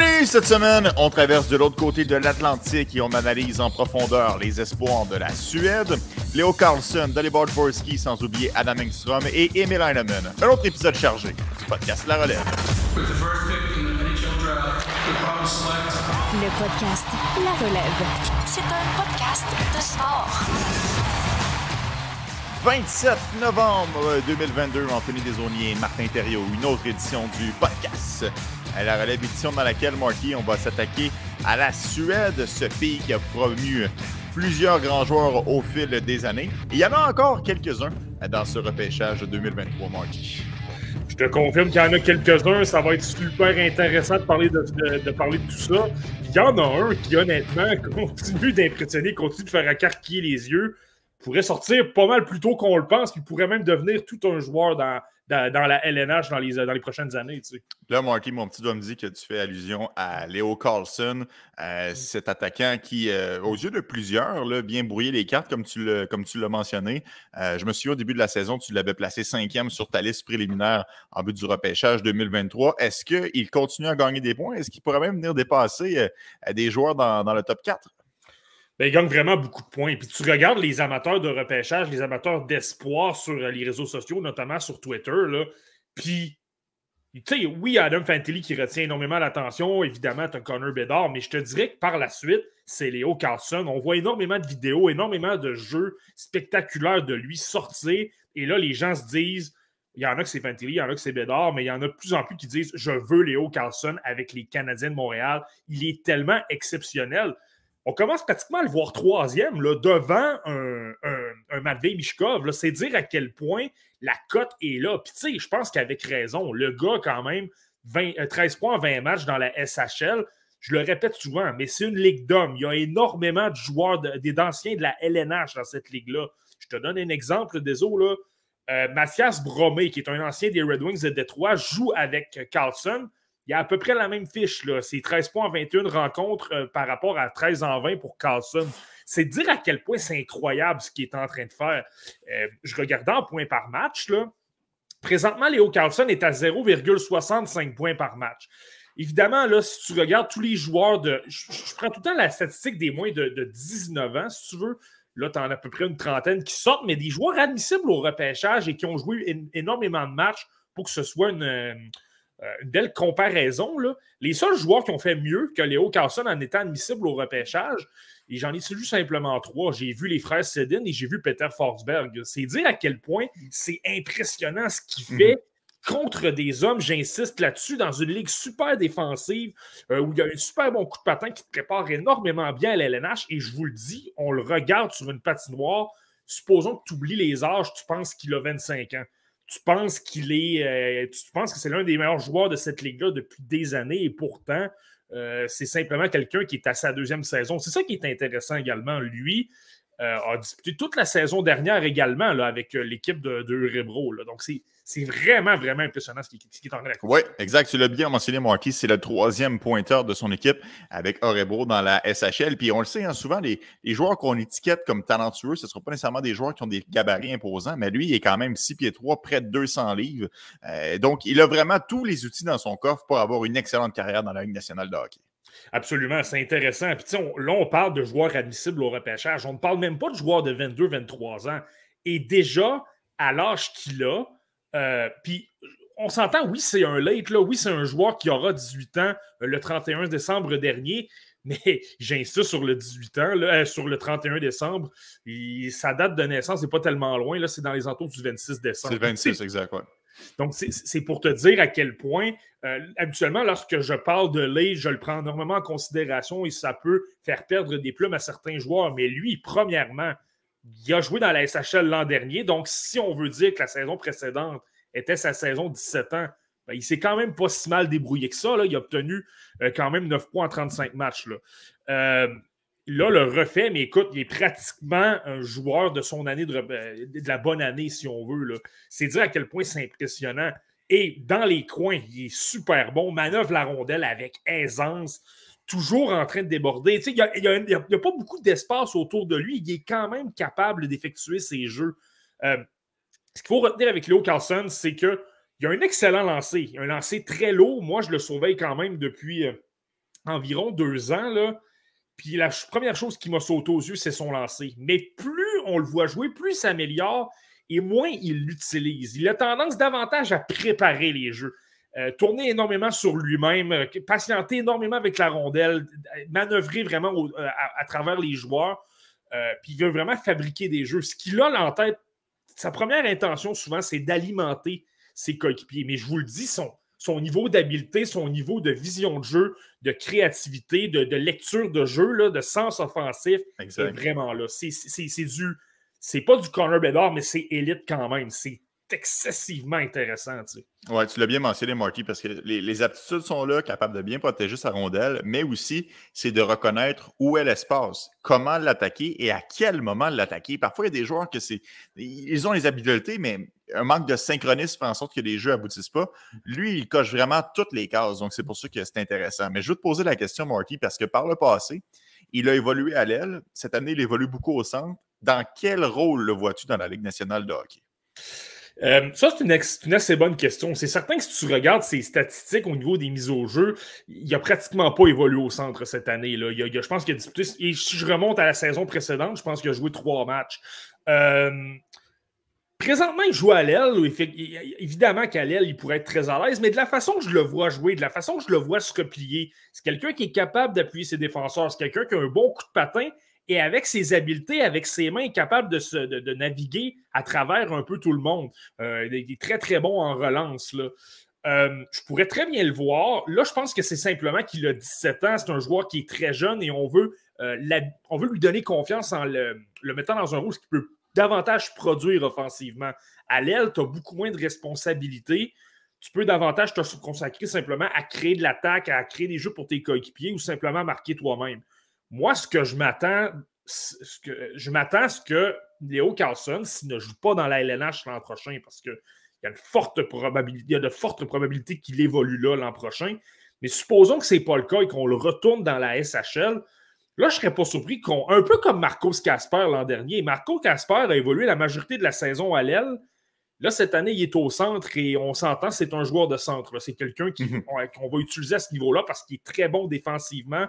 Bienvenue cette semaine. On traverse de l'autre côté de l'Atlantique et on analyse en profondeur les espoirs de la Suède. Léo Carlson, Dalibor Dvorsky, sans oublier Adam Engstrom et Emil Heinemann. Un autre épisode chargé du podcast La Relève. Le podcast La Relève. C'est un podcast de sport. 27 novembre 2022, Anthony Desaunier, Martin Thériault, une autre édition du podcast. À la relève édition dans laquelle, Marky, on va s'attaquer à la Suède, ce pays qui a promu plusieurs grands joueurs au fil des années. il y en a encore quelques-uns dans ce repêchage 2023, Marky. Je te confirme qu'il y en a quelques-uns. Ça va être super intéressant de parler de, parler de tout ça. Il y en a un qui, honnêtement, continue d'impressionner, continue de faire accarquiller les yeux pourrait sortir pas mal plus tôt qu'on le pense, qu'il pourrait même devenir tout un joueur dans, dans, la LNH dans les, dans les prochaines années. Tu sais. Là, Marky, mon petit doigt me dit que tu fais allusion à Léo Carlson, euh, cet attaquant qui, euh, aux yeux de plusieurs, là, bien brouillé les cartes, comme tu l'as mentionné. Euh, je me souviens au début de la saison, tu l'avais placé cinquième sur ta liste préliminaire en but du repêchage 2023. Est-ce qu'il continue à gagner des points? Est-ce qu'il pourrait même venir dépasser des joueurs dans, dans le top 4? Ben, il gagne vraiment beaucoup de points. Puis tu regardes les amateurs de repêchage, les amateurs d'espoir sur euh, les réseaux sociaux, notamment sur Twitter, là, puis tu sais, oui, Adam Fantilli qui retient énormément l'attention. Évidemment, tu as Connor Bedard, mais je te dirais que par la suite, c'est Léo Carlson. On voit énormément de vidéos, énormément de jeux spectaculaires de lui sortir. Et là, les gens se disent il y en a que c'est Fantilli, il y en a que c'est Bédard, mais il y en a de plus en plus qui disent Je veux Léo Carlson avec les Canadiens de Montréal. Il est tellement exceptionnel on commence pratiquement à le voir troisième là, devant un, un, Matvei Mishkov. C'est dire à quel point la cote est là. Puis tu sais, je pense qu'avec raison, le gars, quand même, 13 euh, points en 20 matchs dans la SHL. Je le répète souvent, mais c'est une ligue d'hommes. Il y a énormément de joueurs, d'anciens de, la LNH dans cette ligue-là. Je te donne un exemple, désolé. Euh, Mathias Bromé, qui est un ancien des Red Wings de Détroit, joue avec Carlson il y a à peu près la même fiche. C'est 13 points en 21 rencontres euh, par rapport à 13 en 20 pour Carlson. C'est dire à quel point c'est incroyable ce qu'il est en train de faire. Euh, je regardais en points par match. Présentement, Léo Carlson est à 0,65 points par match. Évidemment, si tu regardes tous les joueurs de. Je, prends tout le temps la statistique des moins de, 19 ans, si tu veux. Là, tu en as à peu près une trentaine qui sortent, mais des joueurs admissibles au repêchage et qui ont joué énormément de matchs pour que ce soit une, euh, une belle comparaison. Là. Les seuls joueurs qui ont fait mieux que Léo Carlson en étant admissible au repêchage, et j'en ai vu simplement trois. J'ai vu les frères Sedin et j'ai vu Peter Forsberg. C'est dire à quel point c'est impressionnant ce qu'il mhm. fait. contre des hommes, j'insiste là-dessus, dans une ligue super défensive euh, où il y a un super bon coup de patin qui te prépare énormément bien à l'LNH. Et je vous le dis, on le regarde sur une patinoire. Supposons que tu oublies les âges, tu penses qu'il a 25 ans tu penses qu'il est. Euh, tu penses que c'est l'un des meilleurs joueurs de cette ligue-là depuis des années et pourtant, euh, c'est simplement quelqu'un qui est à sa deuxième saison. C'est ça qui est intéressant également. Lui a disputé toute la saison dernière également là, avec l'équipe de, de Donc, c'est c'est vraiment, vraiment impressionnant ce qui, est en train Oui, exact. Tu l'as bien mentionné, Marquis. C'est le troisième pointeur de son équipe avec Orebro dans la SHL. Puis on le sait, hein, souvent, les, joueurs qu'on étiquette comme talentueux, ce ne seront pas nécessairement des joueurs qui ont des gabarits imposants, mais lui, il est quand même 6 pieds 3, près de 200 livres. Euh, donc, il a vraiment tous les outils dans son coffre pour avoir une excellente carrière dans la Ligue nationale de hockey. Absolument, c'est intéressant. Puis, là, on parle de joueurs admissibles au repêchage. On ne parle même pas de joueurs de 22, 23 ans. Et déjà, à l'âge qu'il a, euh, on s'entend, oui, c'est un late, oui, c'est un joueur qui aura 18 ans euh, le 31 décembre dernier, mais j'insiste sur le 18 ans, euh, sur le 31 décembre. sa date de naissance n'est pas tellement loin, c'est dans les entours du 26 décembre. C'est le 26, exact, Donc, c'est pour te dire à quel point, habituellement, lorsque je parle de late, je le prends énormément en considération et ça peut faire perdre des plumes à certains joueurs. Mais lui, premièrement, il a joué dans la SHL l'an dernier. Donc, si on veut dire que la saison précédente était sa saison 17 ans, ben, il s'est quand même pas si mal débrouillé que ça. Là. Il a obtenu euh, quand même 9 points en 35 matchs. Là. Euh, là, le refait, mais écoute, il est pratiquement un joueur de son année, de, euh, la bonne année, si on veut. C'est dire à quel point c'est impressionnant. Et dans les coins, il est super bon, manœuvre la rondelle avec aisance toujours en train de déborder. Il n'y a, pas beaucoup d'espace autour de lui. Il est quand même capable d'effectuer ses jeux. Euh, ce qu'il faut retenir avec Léo Carlson, c'est qu'il a un excellent lancer. Un lancer très lourd. Moi, je le surveille quand même depuis, euh, environ deux ans, là, puis la première chose qui m'a sauté aux yeux, c'est son lancer. Mais plus on le voit jouer, plus il s'améliore et moins il l'utilise. Il a tendance davantage à préparer les jeux. Euh, tourner énormément sur lui-même, euh, patienter énormément avec la rondelle, manœuvrer vraiment euh, à, travers les joueurs. puis il veut vraiment fabriquer des jeux. Ce qu'il a en tête, sa première intention souvent, c'est d'alimenter ses coéquipiers. Mais je vous le dis, son, son niveau d'habileté, son niveau de vision de jeu, de créativité, de, lecture de jeu, là, de sens offensif est vraiment là. C'est du. C'est pas du corner Bedard, mais c'est élite quand même. C'est excessivement intéressant. Tu sais. Ouais, tu l'as bien mentionné, Marty, parce que les, aptitudes sont là, capables de bien protéger sa rondelle, mais aussi, c'est de reconnaître où est l'espace, comment l'attaquer et à quel moment l'attaquer. Parfois, il y a des joueurs que c'est. Ils ont les habiletés, mais un manque de synchronisme fait en sorte que les jeux aboutissent pas. Lui, il coche vraiment toutes les cases, donc c'est pour ça que c'est intéressant. Mais je veux te poser la question, Marty, parce que par le passé, il a évolué à l'aile. Cette année, il évolue beaucoup au centre. Dans quel rôle le vois-tu dans la Ligue nationale de hockey? Euh, ça, c'est une, assez bonne question. C'est certain que si tu regardes ses statistiques au niveau des mises au jeu, il n'a pratiquement pas évolué au centre cette année. Là. je pense qu'il a disputé. Et si je remonte à la saison précédente, je pense qu'il a joué trois matchs. Euh, présentement, il joue à l'aile. Évidemment qu'à l'aile, il pourrait être très à l'aise, mais de la façon que je le vois jouer, de la façon que je le vois se replier, c'est quelqu'un qui est capable d'appuyer ses défenseurs. C'est quelqu'un qui a un bon coup de patin et avec ses habiletés, avec ses mains, capable de, de, naviguer à travers un peu tout le monde. Euh, il est très, très bon en relance. Euh, je pourrais très bien le voir. Là, je pense que c'est simplement qu'il a 17 ans. C'est un joueur qui est très jeune et on veut, euh, lui donner confiance en le, mettant dans un rôle qui peut davantage produire offensivement. À l'aile, tu as beaucoup moins de responsabilités. Tu peux davantage te consacrer simplement à créer de l'attaque, à créer des jeux pour tes coéquipiers ou simplement marquer toi-même. Moi, ce que je m'attends, ce que je m'attends à ce que Léo Carlson, s'il ne joue pas dans la LNH l'an prochain, parce qu'il y a une forte probabilité, il y a de fortes probabilités qu'il évolue là l'an prochain. Mais supposons que ce n'est pas le cas et qu'on le retourne dans la SHL. Là, je ne serais pas surpris qu'on. Un peu comme Marcos Casper l'an dernier. Marco Casper a évolué la majorité de la saison à l'aile. Là, cette année, il est au centre et on s'entend, c'est un joueur de centre. C'est quelqu'un mhm. qu'on va utiliser à ce niveau-là parce qu'il est très bon défensivement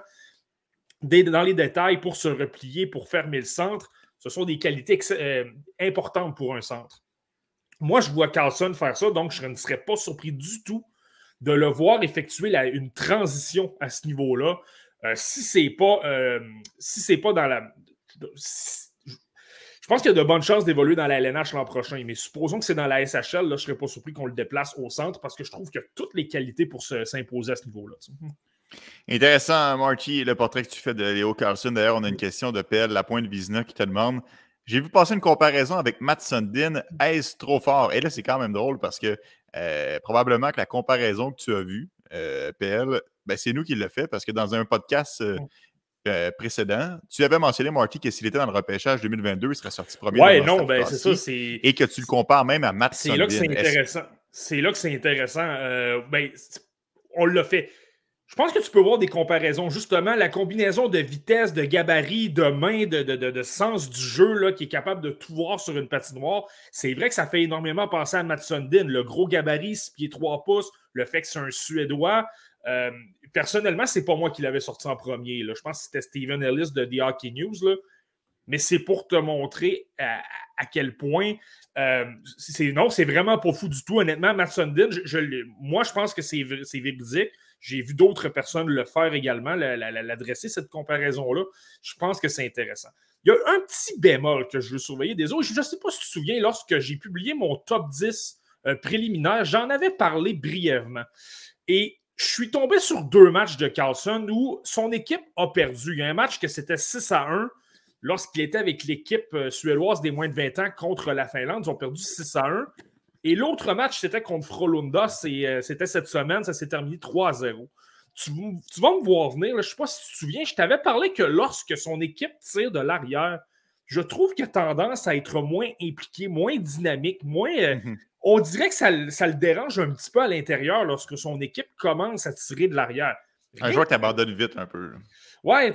dans les détails pour se replier, pour fermer le centre. Ce sont des qualités euh, importantes pour un centre. Moi, je vois Carlson faire ça, donc je ne serais pas surpris du tout de le voir effectuer une transition à ce niveau-là. Euh, si c'est pas, euh, si pas dans la. je pense qu'il y a de bonnes chances d'évoluer dans la LNH l'an prochain, mais supposons que c'est dans la SHL, là, je ne serais pas surpris qu'on le déplace au centre parce que je trouve qu'il a toutes les qualités pour s'imposer à ce niveau-là. Intéressant, Marty, le portrait que tu fais de Léo Carlson. D'ailleurs, on a une question de PL, la pointe Vizina, qui te demande J'ai vu passer une comparaison avec Matt Sundin. Est-ce trop fort Et là, c'est quand même drôle parce que euh, probablement que la comparaison que tu as vue, euh, PL, ben, c'est nous qui l'a fait parce que dans un podcast. Euh, précédent, tu avais mentionné, Marty, que s'il était dans le repêchage 2022, il serait sorti premier. Ouais, non, ben, c'est ça. Et que tu le compares même à Matt C'est là que c'est intéressant. C'est là que c'est intéressant. ben, on l'a fait. Je pense que tu peux voir des comparaisons. Justement, la combinaison de vitesse, de gabarit, de main, de, sens du jeu là, qui est capable de tout voir sur une patinoire, c'est vrai que ça fait énormément penser à Matt Sundin. Le gros gabarit, 6 pieds 3 pouces, le fait que c'est un Suédois. Euh, personnellement, c'est pas moi qui l'avais sorti en premier. Là. Je pense que c'était Steven Ellis de The Hockey News. Là. Mais c'est pour te montrer à, quel point. Euh, c'est, non, c'est vraiment pas fou du tout. Honnêtement, Matt Sundin, je, moi, je pense que c'est, c'est véridique. J'ai vu d'autres personnes le faire également, l'adresser, cette comparaison-là. Je pense que c'est intéressant. Il y a un petit bémol que je veux surveiller des autres. Je ne sais pas si tu te souviens, lorsque j'ai publié mon top 10 euh, préliminaire, j'en avais parlé brièvement. Et je suis tombé sur deux matchs de Carlson où son équipe a perdu. Il y a un match que c'était 6 à 1 lorsqu'il était avec l'équipe euh, suédoise des moins de 20 ans contre la Finlande. Ils ont perdu 6 à 1. Et l'autre match, c'était contre Frolunda. Euh, c'était cette semaine. Ça s'est terminé 3-0. Tu, vas me voir venir. je ne sais pas si tu te souviens. Je t'avais parlé que lorsque son équipe tire de l'arrière, je trouve qu'il a tendance à être moins impliqué, moins dynamique, moins. Euh, mhm. On dirait que ça, le dérange un petit peu à l'intérieur lorsque son équipe commence à tirer de l'arrière. Un joueur qui abandonne vite un peu. Ouais,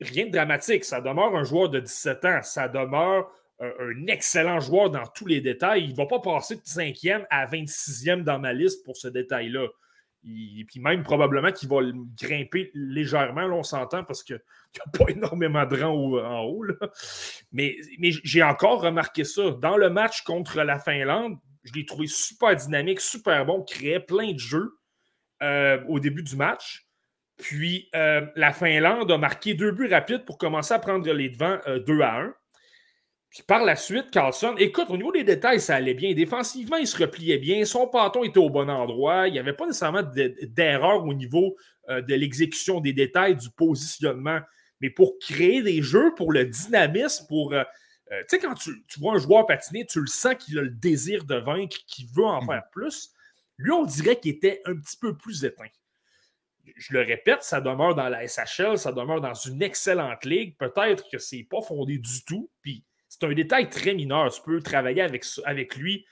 rien de dramatique. Ça demeure un joueur de 17 ans. Ça demeure un, excellent joueur dans tous les détails. Il ne va pas passer de 5e à 26e dans ma liste pour ce détail-là. Et puis même probablement qu'il va grimper légèrement, là, on s'entend, parce qu'il n'y a pas énormément de rang en haut. Mais, j'ai encore remarqué ça. Dans le match contre la Finlande, je l'ai trouvé super dynamique, super bon, créait plein de jeux euh, au début du match. Puis euh, la Finlande a marqué deux buts rapides pour commencer à prendre les devants 2 à 1. Puis par la suite, Carlson, écoute, au niveau des détails, ça allait bien. Défensivement, il se repliait bien. Son pâton était au bon endroit. Il n'y avait pas nécessairement d'erreur au niveau euh, de l'exécution des détails, du positionnement. Mais pour créer des jeux, pour le dynamisme, pour. Euh, euh, tu sais, quand tu, vois un joueur patiner, tu le sens qu'il a le désir de vaincre, qu'il veut en faire plus. Lui, on dirait qu'il était un petit peu plus éteint. Je le répète, ça demeure dans la SHL, ça demeure dans une excellente ligue. Peut-être que c'est pas fondé du tout. Puis c'est un détail très mineur. Tu peux travailler avec, avec lui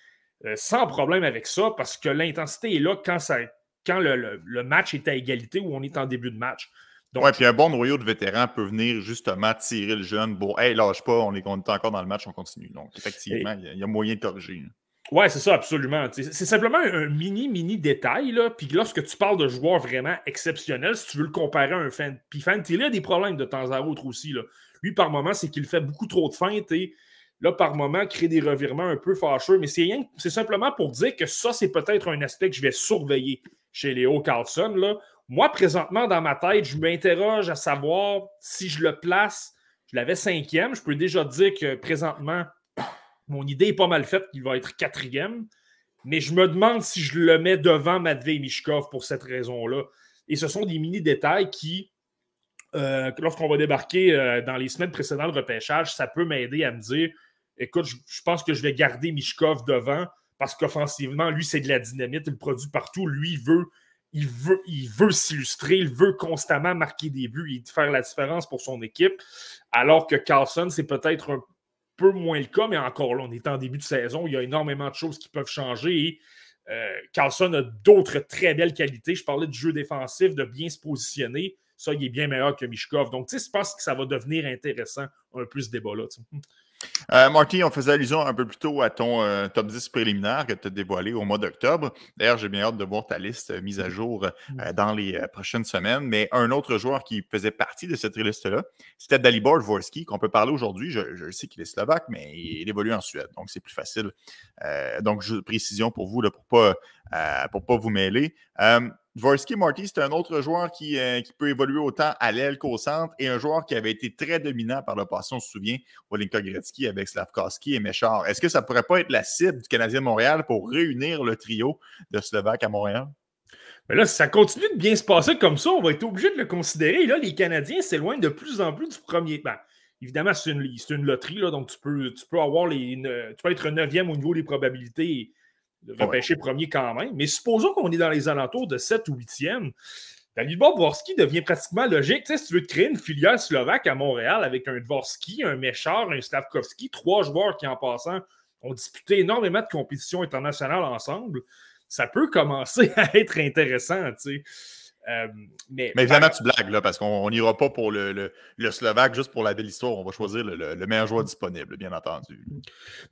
euh, sans problème avec ça parce que l'intensité est là quand, ça, quand le, match est à égalité ou on est en début de match. Oui, puis un bon noyau de vétérans peut venir justement tirer le jeune. Bon, hey, lâche pas, on est, encore dans le match, on continue. Donc, effectivement, il y, a moyen de corriger. Oui, c'est ça, absolument. C'est simplement un mini, mini détail. Là. Puis lorsque tu parles de joueurs vraiment exceptionnels, si tu veux le comparer à un fan. Puis Fantilli a des problèmes de temps à autre aussi. Là. Lui, par moment, c'est qu'il fait beaucoup trop de feintes et là, par moment, crée des revirements un peu fâcheux. Mais c'est simplement pour dire que ça, c'est peut-être un aspect que je vais surveiller chez Léo Carlson. Moi, présentement, dans ma tête, je m'interroge à savoir si je le place. Je l'avais cinquième. Je peux déjà dire que présentement, mon idée est pas mal faite qu'il va être quatrième. Mais je me demande si je le mets devant Matvei Mishkov pour cette raison-là. Et ce sont des mini-détails qui, euh, lorsqu'on va débarquer euh, dans les semaines précédentes le repêchage, ça peut m'aider à me dire écoute, je, pense que je vais garder Mishkov devant parce qu'offensivement, lui, c'est de la dynamite, il produit partout. Lui, il veut, il veut, il veut s'illustrer, il veut constamment marquer des buts et faire la différence pour son équipe. Alors que Carlson, c'est peut-être un peu moins le cas, mais encore là, on est en début de saison, il y a énormément de choses qui peuvent changer et euh, Carlson a d'autres très belles qualités. Je parlais du jeu défensif, de bien se positionner. Ça, il est bien meilleur que Mishkov. Donc, tu sais, je pense que ça va devenir intéressant un peu ce débat-là. Euh, Marty, on faisait allusion un peu plus tôt à ton euh, top 10 préliminaire que tu as dévoilé au mois d'octobre. D'ailleurs, j'ai bien hâte de voir ta liste euh, mise à jour dans les prochaines semaines. Mais un autre joueur qui faisait partie de cette liste-là, c'était Dalibor Dvorsky, qu'on peut parler aujourd'hui. Je, sais qu'il est slovaque, mais il, évolue en Suède, donc c'est plus facile. donc, précision pour vous, là, pour ne pas, pour pas vous mêler. Dvorsky Marty, c'est un autre joueur qui, euh, qui, peut évoluer autant à l'aile qu'au centre et un joueur qui avait été très dominant par le passé, on se souvient, Olinka Gretzky avec Slavkowski et Méchard. Est-ce que ça pourrait pas être la cible du Canadien de Montréal pour réunir le trio de Slovaques à Montréal? Mais là, si ça continue de bien se passer comme ça, on va être obligé de le considérer. Là, les Canadiens s'éloignent de plus en plus du premier. Ben, évidemment, c'est une, loterie, donc tu peux, tu peux avoir les. Tu peux être neuvième au niveau des probabilités de repêcher premier quand même. Mais supposons qu'on est dans les alentours de 7 ou 8e. Dalibor Dvorsky devient pratiquement logique. Tu sais, si tu veux te créer une filière slovaque à Montréal avec un Dvorsky, un Méchard, un Slavkovski, trois joueurs qui, en passant, ont disputé énormément de compétitions internationales ensemble, ça peut commencer à être intéressant. Tu sais. Euh, mais, évidemment, tu blagues, là, parce qu'on n'ira pas pour le, Slovaque juste pour la belle histoire. On va choisir le, meilleur joueur disponible, bien entendu.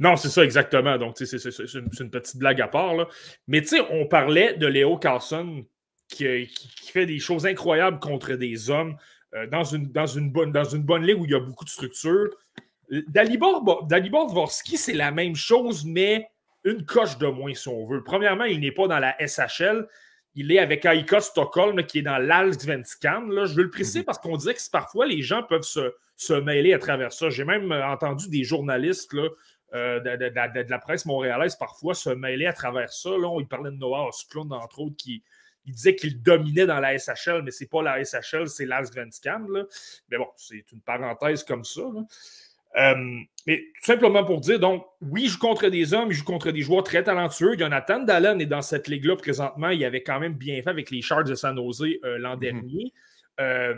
Non, c'est ça, exactement. Donc, c'est une, petite blague à part. Là. Mais tu sais, on parlait de Léo Carlson qui, fait des choses incroyables contre des hommes euh, dans, une, dans, une bonne, dans une bonne ligue où il y a beaucoup de structure. Dalibor, Dalibor Dvorsky, c'est la même chose, mais une coche de moins, si on veut. Premièrement, il n'est pas dans la SHL. Il est avec Aika Stockholm, qui est dans l'Allsvenskan. Je veux le préciser mhm. parce qu'on dirait que parfois les gens peuvent se, mêler à travers ça. J'ai même euh, entendu des journalistes là, euh, de, la presse montréalaise parfois se mêler à travers ça. Là, on, il parlait de Noah Osklund, entre autres, qui il disait qu'il dominait dans la SHL, mais c'est pas la SHL, c'est l'Allsvenskan. Mais bon, c'est une parenthèse comme ça. Euh, mais tout simplement pour dire, donc, oui, il joue contre des hommes, il joue contre des joueurs très talentueux. Jonathan Dallin est dans cette ligue-là présentement. Il avait quand même bien fait avec les Sharks de San Jose euh, l'an mhm. dernier. Euh,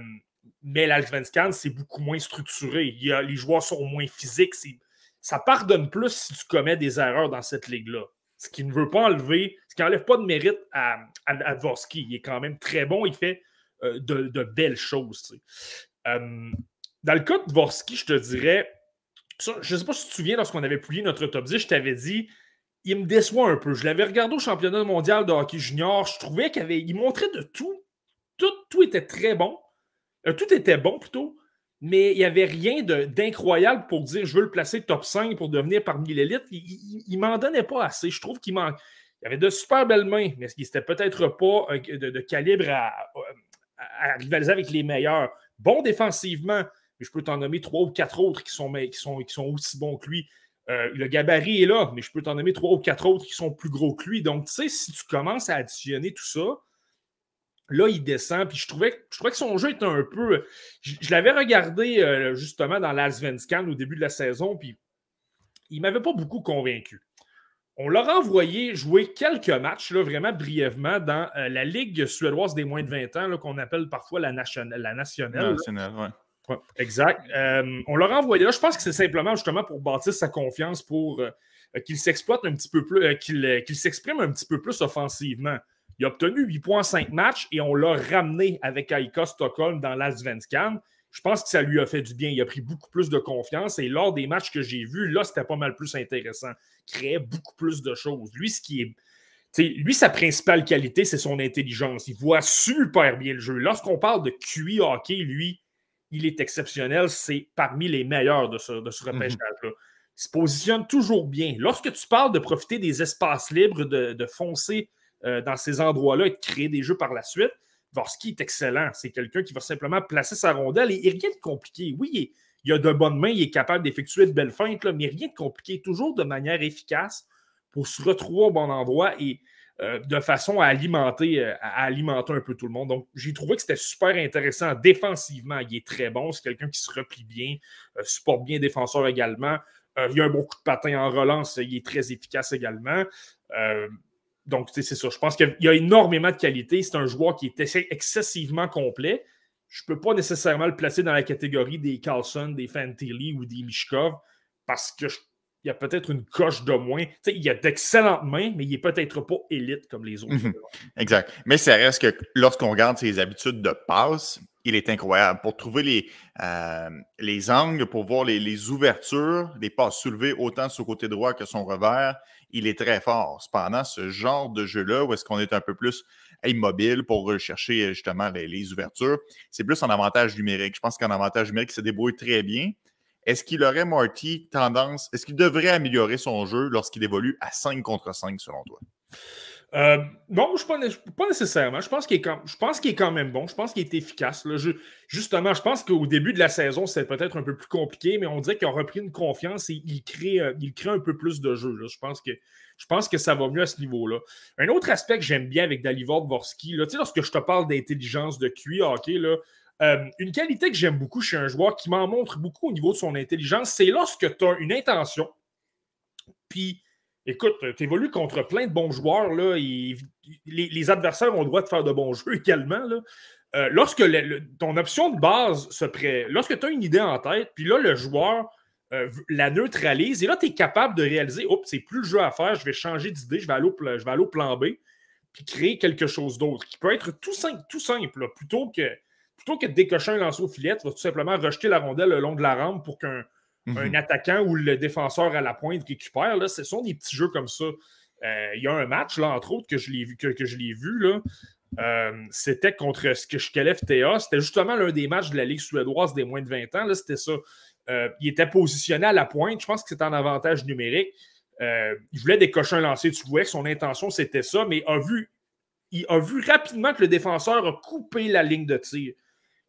mais l'Altvenskan, c'est beaucoup moins structuré. Il y a, les joueurs sont moins physiques. Ça pardonne plus si tu commets des erreurs dans cette ligue-là. Ce qui ne veut pas enlever, ce qui n'enlève pas de mérite à, à, Dvorsky. Il est quand même très bon, il fait de, belles choses. dans le cas de Dvorsky, je te dirais, je ne sais pas si tu te souviens, lorsqu'on avait publié notre top 10, je t'avais dit il me déçoit un peu. Je l'avais regardé au championnat mondial de hockey junior. Je trouvais qu'il il montrait de tout. tout. Tout était très bon. Euh, tout était bon plutôt. Mais il n'y avait rien d'incroyable pour dire je veux le placer top 5 pour devenir parmi l'élite. Il ne m'en donnait pas assez. Je trouve qu'il manque. Il avait de super belles mains, mais il n'était peut-être pas de, calibre à, rivaliser avec les meilleurs. Bon défensivement, mais je peux t'en nommer trois ou quatre autres qui sont, qui sont, qui sont aussi bons que lui. Euh, le gabarit est là, mais je peux t'en nommer trois ou quatre autres qui sont plus gros que lui. Donc, tu sais, si tu commences à additionner tout ça, là, il descend. Puis je trouvais, je trouvais que son jeu était un peu. Je, l'avais regardé euh, justement dans l'Alsvenskan au début de la saison, puis il ne m'avait pas beaucoup convaincu. On l'a renvoyé jouer quelques matchs, là, vraiment brièvement, dans euh, la Ligue suédoise des moins de 20 ans, qu'on appelle parfois la, nationale. La nationale, exact. Euh, on l'a renvoyé là. Je pense que c'est simplement justement pour bâtir sa confiance, pour euh, qu'il s'exploite un petit peu plus, qu'il s'exprime un petit peu plus offensivement. Il a obtenu 8 points en 5 matchs et on l'a ramené avec Aika Stockholm dans l'Asvenskan. Je pense que ça lui a fait du bien. Il a pris beaucoup plus de confiance et lors des matchs que j'ai vus, là, c'était pas mal plus intéressant. Il créait beaucoup plus de choses. Lui, ce qui est lui, sa principale qualité, c'est son intelligence. Il voit super bien le jeu. Lorsqu'on parle de QI hockey, lui, il est exceptionnel. C'est parmi les meilleurs de ce, de ce mhm. repêchage-là. Il se positionne toujours bien. Lorsque tu parles de profiter des espaces libres, de, foncer euh, dans ces endroits-là et de créer des jeux par la suite, Vorski est excellent. C'est quelqu'un qui va simplement placer sa rondelle et, rien de compliqué. Oui, il, a de bonnes mains, il est capable d'effectuer de belles feintes, mais rien de compliqué. Toujours de manière efficace pour se retrouver au bon endroit et euh, de façon à alimenter, euh, à alimenter un peu tout le monde. Donc, j'ai trouvé que c'était super intéressant. Défensivement, il est très bon. C'est quelqu'un qui se replie bien, euh, supporte bien défenseur également. il a un bon coup de patin en relance. Il est très efficace également. donc, c'est ça. Je pense qu'il y a énormément de qualité. C'est un joueur qui est excessivement complet. Je ne peux pas nécessairement le placer dans la catégorie des Carlson, des Fantilli ou des Mishkov parce que je il y a peut-être une coche de moins. il y a d'excellentes mains, mais il n'est peut-être pas élite comme les autres. Mhm. Exact. Mais ça reste que lorsqu'on regarde ses habitudes de passe, il est incroyable. Pour trouver les, euh, les angles, pour voir les, ouvertures, les passes soulevées autant sur le côté droit que son revers, il est très fort. Cependant, ce genre de jeu-là, où est-ce qu'on est un peu plus immobile pour rechercher justement les, les ouvertures, c'est plus en avantage numérique. Je pense qu'en avantage numérique, se débrouille très bien. Est-ce qu'il aurait, Marty, tendance, est-ce qu'il devrait améliorer son jeu lorsqu'il évolue à 5 contre 5 selon toi? Euh, non, je pas, nécessairement. Je pense qu'il est, quand, est quand même bon. Je pense qu'il est efficace. justement, je pense qu'au début de la saison, c'est peut-être un peu plus compliqué, mais on dirait qu'il a repris une confiance et il crée, euh, il crée un peu plus de jeu. Je, pense que, je pense que ça va mieux à ce niveau-là. Un autre aspect que j'aime bien avec Dalivor Dvorsky, lorsque je te parle d'intelligence de QI hockey, là, euh, une qualité que j'aime beaucoup chez un joueur qui m'en montre beaucoup au niveau de son intelligence, c'est lorsque tu as une intention, puis écoute, tu évolues contre plein de bons joueurs, là, les, adversaires ont le droit de faire de bons jeux également. Euh, lorsque ton option de base se prête, lorsque tu as une idée en tête, puis là, le joueur euh, la neutralise, et là, tu es capable de réaliser, oups, c'est plus le jeu à faire, je vais changer d'idée, je, vais aller au, je vais aller au plan B, puis créer quelque chose d'autre, qui peut être tout simple, tout simple plutôt que plutôt que de décocher un lanceau au filet, tu vas tout simplement rejeter la rondelle le long de la rampe pour qu'un mhm. attaquant ou le défenseur à la pointe récupère. Là, ce sont des petits jeux comme ça. Euh, il y a un match, là, entre autres, que je l'ai vu, que, je l'ai vu là. Euh, c'était contre que je TA. C'était justement l'un des matchs de la Ligue suédoise des moins de 20 ans. C'était ça. Euh, il était positionné à la pointe. Je pense que c'était en avantage numérique. il voulait décocher un lancer. Tu vois que son intention, c'était ça, mais a vu, il a vu rapidement que le défenseur a coupé la ligne de tir.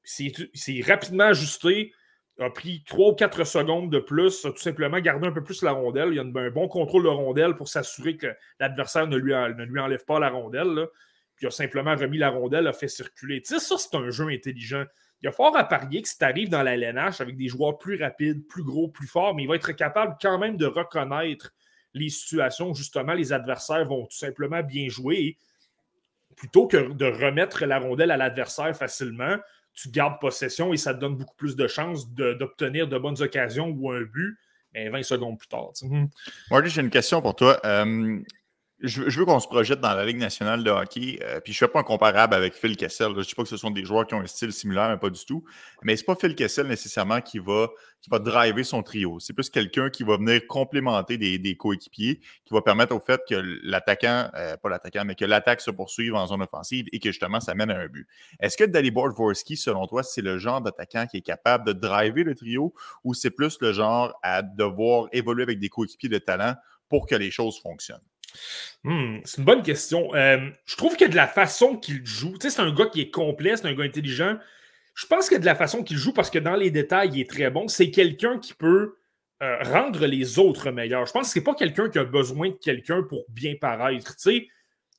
C'est rapidement ajusté, a pris 3 ou 4 secondes de plus, a tout simplement gardé un peu plus la rondelle. Il y a un bon contrôle de rondelle pour s'assurer que l'adversaire ne lui, ne lui enlève pas la rondelle. Puis il a simplement remis la rondelle, a fait circuler. Tu sais, ça, c'est un jeu intelligent. Il y a fort à parier que si tu arrives dans la LNH avec des joueurs plus rapides, plus gros, plus forts, mais il va être capable quand même de reconnaître les situations où justement les adversaires vont tout simplement bien jouer. Plutôt que de remettre la rondelle à l'adversaire facilement, tu gardes possession et ça te donne beaucoup plus de chances d'obtenir de, bonnes occasions ou un but, mais 20 secondes plus tard. Marty, j'ai une question pour toi. Euh, je, veux qu'on se projette dans la Ligue nationale de hockey. Euh, puis je ne fais pas un comparable avec Phil Kessel. Je ne dis pas que ce sont des joueurs qui ont un style similaire, mais pas du tout. Mais ce n'est pas Phil Kessel nécessairement qui va, qui va driver son trio. C'est plus quelqu'un qui va venir complémenter des, coéquipiers, qui va permettre au fait que l'attaquant, euh, pas l'attaquant, mais que l'attaque se poursuive en zone offensive et que justement ça mène à un but. Est-ce que Dalibor Dvorsky, selon toi, c'est le genre d'attaquant qui est capable de driver le trio ou c'est plus le genre à devoir évoluer avec des coéquipiers de talent pour que les choses fonctionnent? Hmm, c'est une bonne question. Euh, je trouve que de la façon qu'il joue, tu sais, c'est un gars qui est complet, c'est un gars intelligent. Je pense que de la façon qu'il joue, parce que dans les détails, il est très bon, c'est quelqu'un qui peut euh, rendre les autres meilleurs. Je pense que c'est pas quelqu'un qui a besoin de quelqu'un pour bien paraître. Tu sais,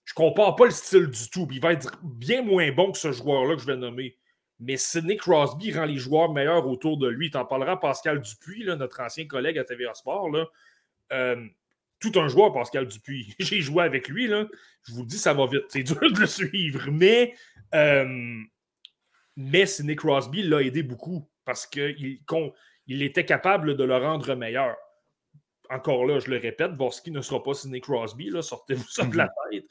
je compare pas le style du tout. Il va être bien moins bon que ce joueur-là que je vais nommer. Mais Sidney Crosby rend les joueurs meilleurs autour de lui. Tu en parleras Pascal Dupuis, notre ancien collègue à TVA Sport. Euh, tout un joueur, Pascal Dupuis. J'ai joué avec lui, là. Je vous le dis, ça va vite. C'est dur de le suivre. Mais, euh, mais Sidney Crosby l'a aidé beaucoup parce qu'il il était capable de le rendre meilleur. Encore là, je le répète, Borski ne sera pas Sidney Crosby, sortez-vous ça de la mhm. tête.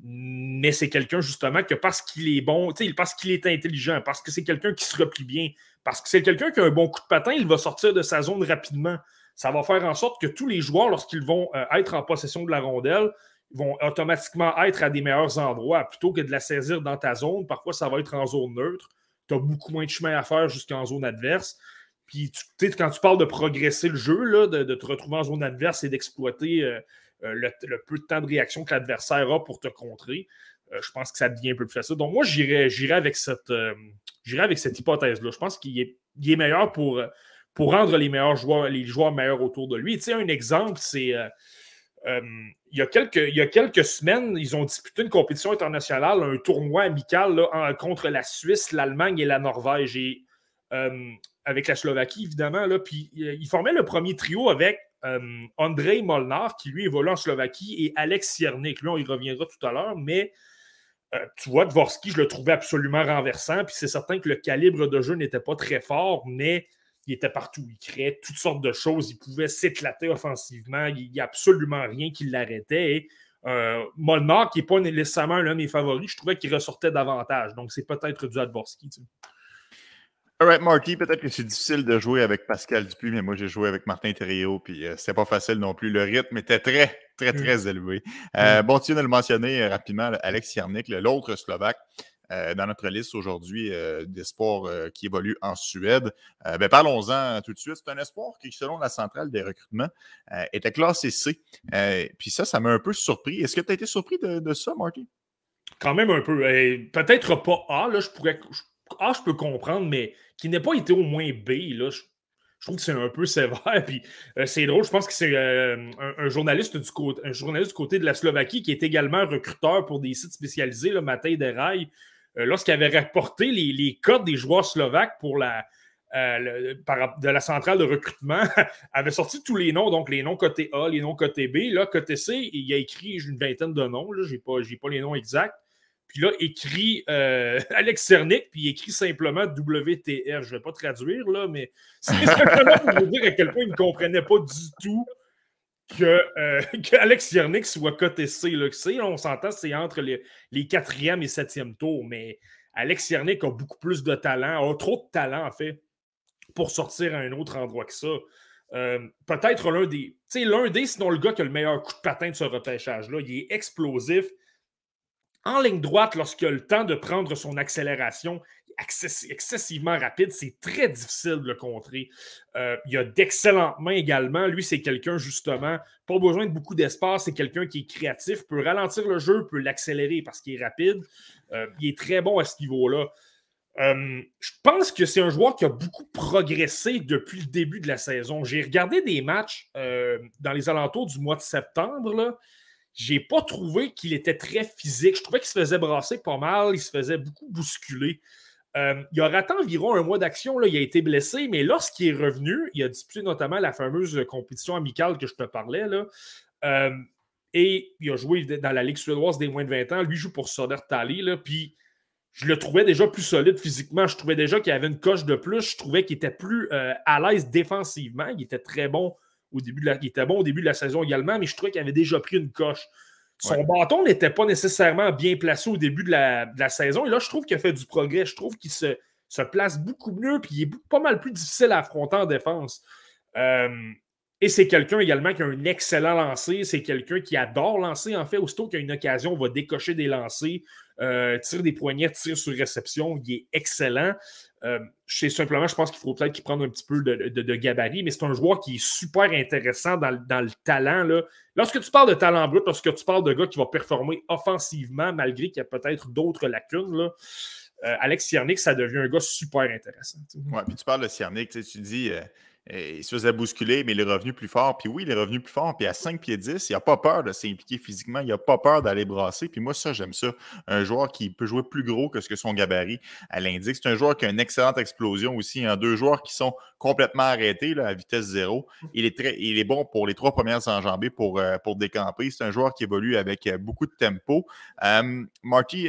Mais c'est quelqu'un justement que parce qu'il est bon, parce qu'il est intelligent, parce que c'est quelqu'un qui se replie bien, parce que c'est quelqu'un qui a un bon coup de patin, il va sortir de sa zone rapidement ça va faire en sorte que tous les joueurs, lorsqu'ils vont euh, être en possession de la rondelle, vont automatiquement être à des meilleurs endroits plutôt que de la saisir dans ta zone. Parfois, ça va être en zone neutre. Tu as beaucoup moins de chemin à faire jusqu'en zone adverse. Puis, quand tu parles de progresser le jeu, là, de, te retrouver en zone adverse et d'exploiter euh, euh, le, peu de temps de réaction que l'adversaire a pour te contrer, je pense que ça devient un peu plus facile. Donc, moi, j'irais avec cette, hypothèse-là. Je pense qu'il est, meilleur pour pour rendre les meilleurs joueurs, les joueurs meilleurs autour de lui. Tu un exemple, c'est euh, euh, il, y a quelques, il y a quelques semaines, ils ont disputé une compétition internationale, un tournoi amical contre la Suisse, l'Allemagne et la Norvège. Et, euh, avec la Slovaquie, évidemment. Là, puis il formait le premier trio avec Andrei Molnar, qui lui évolue en Slovaquie, et Alex Siernik. Lui, on y reviendra tout à l'heure, mais tu vois, Dvorsky, je le trouvais absolument renversant. Puis c'est certain que le calibre de jeu n'était pas très fort, mais il était partout. Il créait toutes sortes de choses. Il pouvait s'éclater offensivement. Il n'y a absolument rien qui l'arrêtait. Euh, Molnar, qui n'est pas nécessairement l'un de mes favoris, je trouvais qu'il ressortait davantage. Donc, c'est peut-être du Advorski. Tu Alright, Marty, peut-être que c'est difficile de jouer avec Pascal Dupuis, mais moi, j'ai joué avec Martin Thériault, puis euh, c'était pas facile non plus. Le rythme était très, très, très mm. élevé. Euh, mm. Bon, tu viens de le mentionner rapidement, Alex Yarnik, l'autre Slovaque. Euh, dans notre liste aujourd'hui euh, d'espoirs euh, qui évoluent en Suède. Ben, parlons-en tout de suite. C'est un espoir qui, selon la centrale des recrutements, était classé C. puis ça, ça m'a un peu surpris. Est-ce que tu as été surpris de, ça, Marty? Quand même un peu. Peut-être pas A, là, je pourrais. A, je peux comprendre, mais qui n'ait pas été au moins B, là, je, trouve que c'est un peu sévère. Puis c'est drôle, je pense que c'est un, journaliste du côté, de la Slovaquie qui est également recruteur pour des sites spécialisés, le Matin des Rails, euh, lorsqu'il avait rapporté les, codes des joueurs slovaques pour la, euh, de la centrale de recrutement, avait sorti tous les noms, donc les noms côté A, les noms côté B. Là, côté C, il a écrit une vingtaine de noms, je n'ai pas, les noms exacts. Puis là, écrit euh, Alex Cernic, puis écrit simplement WTR. Je ne vais pas traduire, là, mais c'est simplement pour vous dire à quel point il ne comprenait pas du tout que, euh, qu'Alex Yernick soit côté C. On s'entend, c'est entre les, quatrième et septième tours, mais Alex Yernick a beaucoup plus de talent, a trop de talent, en fait, pour sortir à un autre endroit que ça. Euh, peut-être l'un des. Tu l'un des, sinon le gars qui a le meilleur coup de patin de ce repêchage-là. Il est explosif. En ligne droite, lorsqu'il a le temps de prendre son accélération, excessivement rapide, c'est très difficile de le contrer. Euh, il a d'excellentes mains également. Lui, c'est quelqu'un, justement, pas besoin de beaucoup d'espace, c'est quelqu'un qui est créatif, peut ralentir le jeu, peut l'accélérer parce qu'il est rapide. Euh, il est très bon à ce niveau-là. Euh, je pense que c'est un joueur qui a beaucoup progressé depuis le début de la saison. J'ai regardé des matchs dans les alentours du mois de septembre. Là. J'ai pas trouvé qu'il était très physique. Je trouvais qu'il se faisait brasser pas mal, il se faisait beaucoup bousculer. Euh, il a raté environ un mois d'action. Il a été blessé, mais lorsqu'il est revenu, il a disputé notamment la fameuse compétition amicale que je te parlais. Là. Euh, et il a joué dans la Ligue suédoise des moins de 20 ans. Lui joue pour Södertali. Puis je le trouvais déjà plus solide physiquement. Je trouvais déjà qu'il avait une coche de plus. Je trouvais qu'il était plus euh, à l'aise défensivement. Il était très bon au début de la, il était bon au début de la saison également, mais je trouvais qu'il avait déjà pris une coche. Son bâton n'était pas nécessairement bien placé au début de la, saison. Et là, je trouve qu'il a fait du progrès. Je trouve qu'il se, se, place beaucoup mieux, puis il est pas mal plus difficile à affronter en défense. Euh, et c'est quelqu'un également qui a un excellent lancer. C'est quelqu'un qui adore lancer. En fait, aussitôt qu'il y a une occasion, on va décocher des lancers, euh, tire des poignets, tire sur réception. Il est excellent. Euh, simplement, je pense qu'il faut peut-être qu'il prenne un petit peu de, gabarit, mais c'est un joueur qui est super intéressant dans, le talent. Là. Lorsque tu parles de talent brut, lorsque tu parles de gars qui va performer offensivement, malgré qu'il y a peut-être d'autres lacunes, là, euh, Alex Ciernik, ça devient un gars super intéressant. Oui, puis tu parles de Ciernik, tu dis euh, il se faisait bousculer, mais il est revenu plus fort. Puis oui, il est revenu plus fort. Puis à 5 pieds 10, il n'a pas peur de s'impliquer physiquement. Il n'a pas peur d'aller brasser. Puis moi, ça, j'aime ça. Un joueur qui peut jouer plus gros que ce que son gabarit l'indique. C'est un joueur qui a une excellente explosion aussi. a deux joueurs qui sont complètement arrêtés là, à vitesse zéro. Il est, bon pour les trois premières enjambées pour, euh, pour décamper. C'est un joueur qui évolue avec euh, beaucoup de tempo. Euh, Marty,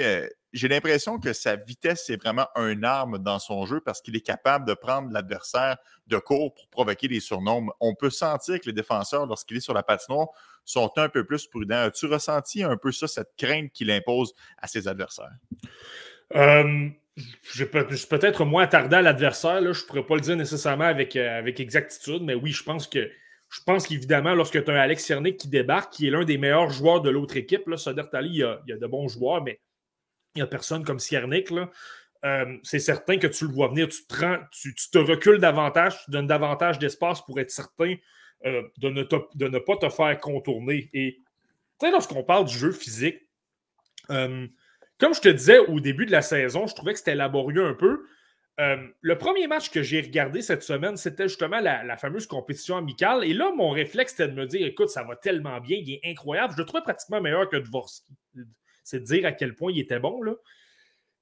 j'ai l'impression que sa vitesse est vraiment un arme dans son jeu parce qu'il est capable de prendre l'adversaire de court pour provoquer des surnombres. On peut sentir que les défenseurs, lorsqu'il est sur la patinoire, sont un peu plus prudents. As-tu ressenti un peu ça, cette crainte qu'il impose à ses adversaires? Euh, je suis peut-être moins attardé à l'adversaire. Je ne pourrais pas le dire nécessairement avec, euh, avec exactitude, mais oui, je pense que je pense qu'évidemment, lorsque tu as un Alex Cernic qui débarque, qui est l'un des meilleurs joueurs de l'autre équipe, là, Soder il il y a de bons joueurs, mais a personne comme Siernik. Euh, c'est certain que tu le vois venir, tu te, tu, te recules davantage, tu donnes davantage d'espace pour être certain euh, de, ne pas te faire contourner. Et lorsqu'on parle du jeu physique, euh, comme je te disais au début de la saison, je trouvais que c'était laborieux un peu. le premier match que j'ai regardé cette semaine, c'était justement la, fameuse compétition amicale. Et là, mon réflexe, c'était de me dire écoute, ça va tellement bien, il est incroyable. Je le trouvais pratiquement meilleur que Dvorsky c'est de dire à quel point il était bon. Là.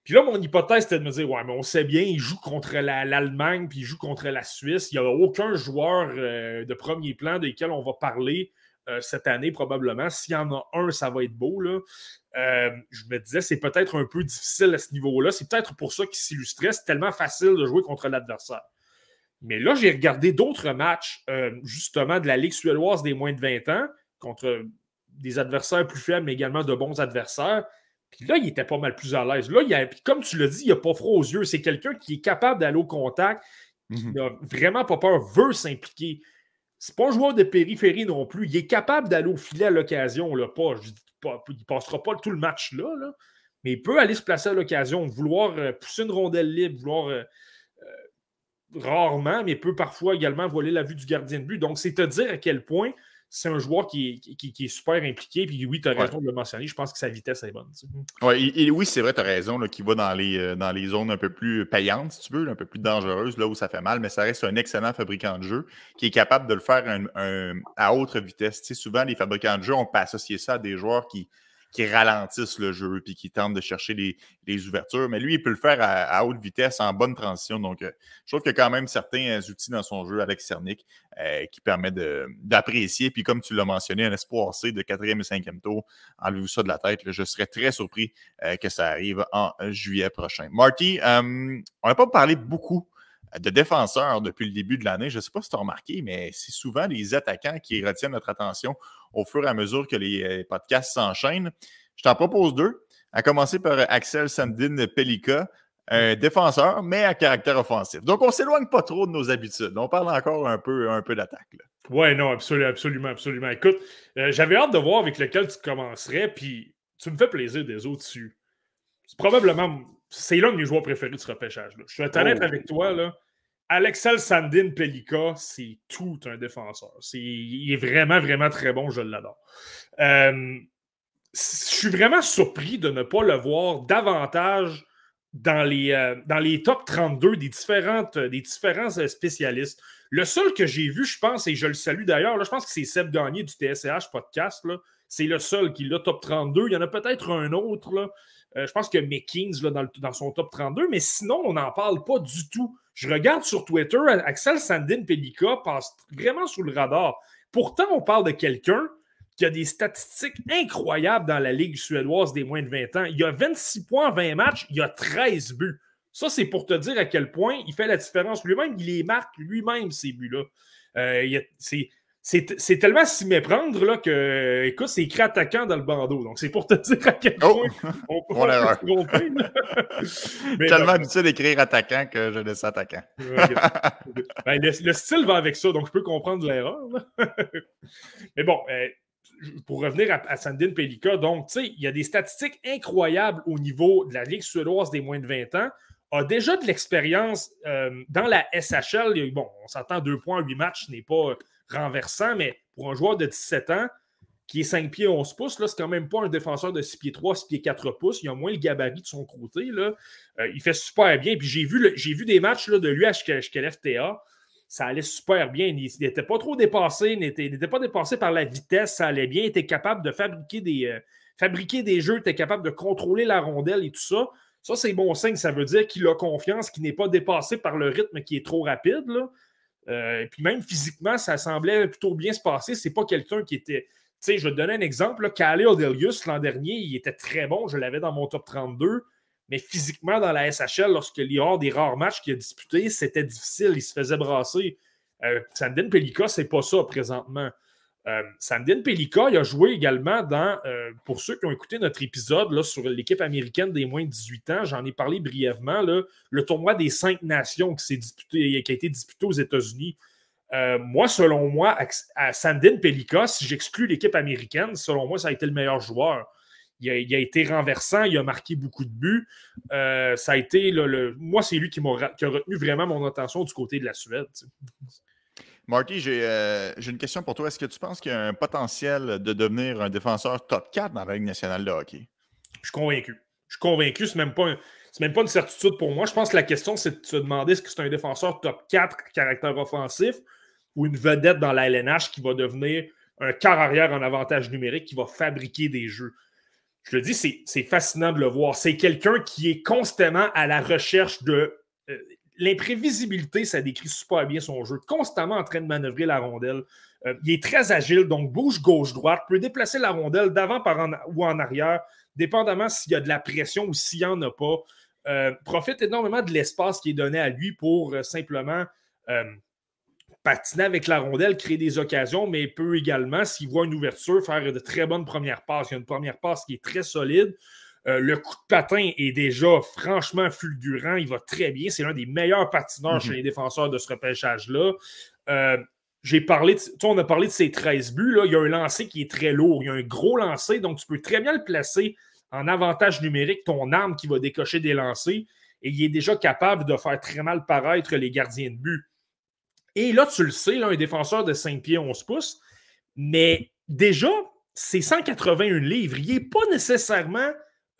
Puis là, mon hypothèse, c'était de me dire Ouais, mais on sait bien, il joue contre l'Allemagne, puis il joue contre la Suisse. Il n'y a aucun joueur euh, de premier plan desquels on va parler euh, cette année, probablement. S'il y en a un, ça va être beau. Là. Euh, je me disais, c'est peut-être un peu difficile à ce niveau-là. C'est peut-être pour ça qu'il s'illustrait. C'est tellement facile de jouer contre l'adversaire. Mais là, j'ai regardé d'autres matchs, justement, de la Ligue suédoise des moins de 20 ans, contre des adversaires plus faibles, mais également de bons adversaires. Puis là, il était pas mal plus à l'aise. Là, il comme tu l'as dit, il n'a pas froid aux yeux. C'est quelqu'un qui est capable d'aller au contact, qui mhm. n'a vraiment pas peur, veut s'impliquer. C'est pas un joueur de périphérie non plus. Il est capable d'aller au filet à l'occasion. Pas, pas, il ne passera pas tout le match là, mais il peut aller se placer à l'occasion, vouloir euh, pousser une rondelle libre, vouloir euh, euh, rarement, mais peut parfois également voler la vue du gardien de but. Donc, c'est te dire à quel point c'est un joueur qui est, super impliqué. Puis oui, tu as raison de le mentionner. Je pense que sa vitesse est bonne. et, oui, c'est vrai, tu as raison, qu'il va dans les, euh, dans les zones un peu plus payantes, si tu veux, un peu plus dangereuses, là où ça fait mal, mais ça reste un excellent fabricant de jeu qui est capable de le faire à haute vitesse. souvent, les fabricants de jeu, on peut associer ça à des joueurs qui qui ralentissent le jeu puis qui tentent de chercher les, ouvertures. Mais lui, il peut le faire à, haute vitesse, en bonne transition. Donc, euh, je trouve qu'il y a quand même certains euh, outils dans son jeu, Alex Cernic, euh, qui permet d'apprécier. Puis, comme tu l'as mentionné, un espoir C de quatrième et cinquième tour, enlevez-vous ça de la tête. je serais très surpris que ça arrive en juillet prochain. Marty, on n'a pas parlé beaucoup de défenseurs depuis le début de l'année. Je ne sais pas si tu as remarqué, mais c'est souvent les attaquants qui retiennent notre attention au fur et à mesure que les euh, podcasts s'enchaînent. Je t'en propose deux, à commencer par Axel Sandin Pelika, un défenseur, mais à caractère offensif. Donc, on ne s'éloigne pas trop de nos habitudes. On parle encore un peu, un peu d'attaque. Oui, non, absolument, absolument, absolument. Écoute, euh, j'avais hâte de voir avec lequel tu commencerais, puis tu me fais plaisir des autres dessus. C'est probablement c'est l'un de mes joueurs préférés de ce repêchage. Je suis honnête oh. avec toi. Là. Alexel Sandin Pelika, c'est tout un défenseur. il est vraiment, vraiment très bon. Je l'adore. Euh, je suis vraiment surpris de ne pas le voir davantage dans les, euh, dans les top 32 des, différentes, des différents euh, spécialistes. Le seul que j'ai vu, je pense, et je le salue d'ailleurs, je pense que c'est Seb Gagné du TSH Podcast. C'est le seul qui l'a top 32. Il y en a peut-être un autre. Là. Euh, je pense que Meckins là, dans, dans, son top 32, mais sinon, on n'en parle pas du tout. Je regarde sur Twitter, Axel Sandin Pelika passe vraiment sous le radar. Pourtant, on parle de quelqu'un qui a des statistiques incroyables dans la Ligue suédoise des moins de 20 ans. Il a 26 points en 20 matchs, il a 13 buts. Ça, c'est pour te dire à quel point il fait la différence lui-même. Il les marque lui-même, ces buts-là. Euh, c'est c'est tellement s'y méprendre là, que, écoute, c'est écrit attaquant dans le bandeau. Donc, c'est pour te dire à quel oh! point on peut se tromper. tellement habitué d'écrire attaquant que je laisse attaquant. ben, le, style va avec ça, donc je peux comprendre l'erreur. Mais bon, euh, pour revenir à, Sandine Pelika, donc, tu sais, il y a des statistiques incroyables au niveau de la Ligue suédoise des moins de 20 ans a déjà de l'expérience euh, dans la SHL. Bon, on s'entend 2 points, 8 matchs, ce n'est pas renversant, mais pour un joueur de 17 ans qui est 5 pieds 11 pouces, c'est quand même pas un défenseur de 6 pieds 3, 6 pieds 4 pouces. Il a moins le gabarit de son côté. Là. Euh, il fait super bien. Puis j'ai vu, vu des matchs là, de lui à FTA. Ça allait super bien. Il n'était pas trop dépassé, il n'était pas dépassé par la vitesse. Ça allait bien. Il était capable de fabriquer des, euh, fabriquer des jeux, il était capable de contrôler la rondelle et tout ça. Ça, c'est bon signe. Ça veut dire qu'il a confiance, qu'il n'est pas dépassé par le rythme qui est trop rapide. Là. Euh, et puis même physiquement, ça semblait plutôt bien se passer. C'est pas quelqu'un qui était. Tu sais, je vais te donner un exemple. Calais Odelius, l'an dernier, il était très bon. Je l'avais dans mon top 32. Mais physiquement, dans la SHL, lorsqu'il y a des rares matchs qu'il a disputés, c'était difficile. Il se faisait brasser. Euh, Sandin Pelika, c'est pas ça présentement. Euh, Sandin Pelika, il a joué également dans, euh, pour ceux qui ont écouté notre épisode là, sur l'équipe américaine des moins de 18 ans, j'en ai parlé brièvement, le tournoi des cinq nations qui, disputé, a été disputé aux États-Unis. Euh, moi, selon moi, à, Sandin Pelika, si j'exclus l'équipe américaine, selon moi, ça a été le meilleur joueur. Il a, été renversant, il a marqué beaucoup de buts. ça a été, moi, c'est lui qui, a retenu vraiment mon attention du côté de la Suède. Marty, euh, j'ai une question pour toi. Est-ce que tu penses qu'il y a un potentiel de devenir un défenseur top 4 dans la Ligue nationale de hockey? Je suis convaincu. Je suis convaincu. Ce n'est même, pas même pas une certitude pour moi. Je pense que la question, c'est de se demander est-ce que c'est un défenseur top 4 caractère offensif ou une vedette dans la LNH qui va devenir un quart arrière en avantage numérique qui va fabriquer des jeux. Je le dis, c'est fascinant de le voir. C'est quelqu'un qui est constamment à la recherche de euh, l'imprévisibilité, ça décrit super bien son jeu. Constamment en train de manœuvrer la rondelle. Euh, il est très agile, donc bouge gauche-droite, peut déplacer la rondelle d'avant ou en arrière, dépendamment s'il y a de la pression ou s'il n'y en a pas. Euh, profite énormément de l'espace qui est donné à lui pour euh, simplement patiner avec la rondelle, créer des occasions, mais peut également, s'il voit une ouverture, faire de très bonnes premières passes. Il y a une première passe qui est très solide. Euh, le coup de patin est déjà franchement fulgurant. Il va très bien. C'est l'un des meilleurs patineurs chez mhm. les défenseurs de ce repêchage-là. Euh, j'ai parlé, de, on a parlé de ses 13 buts. Là. Il y a un lancer qui est très lourd. Il y a un gros lancer, donc tu peux très bien le placer en avantage numérique, ton arme qui va décocher des lancers. Et il est déjà capable de faire très mal paraître les gardiens de but. Et là, tu le sais, là, un défenseur de 5 pieds 11 pouces, mais déjà, c'est 181 livres. Il n'est pas nécessairement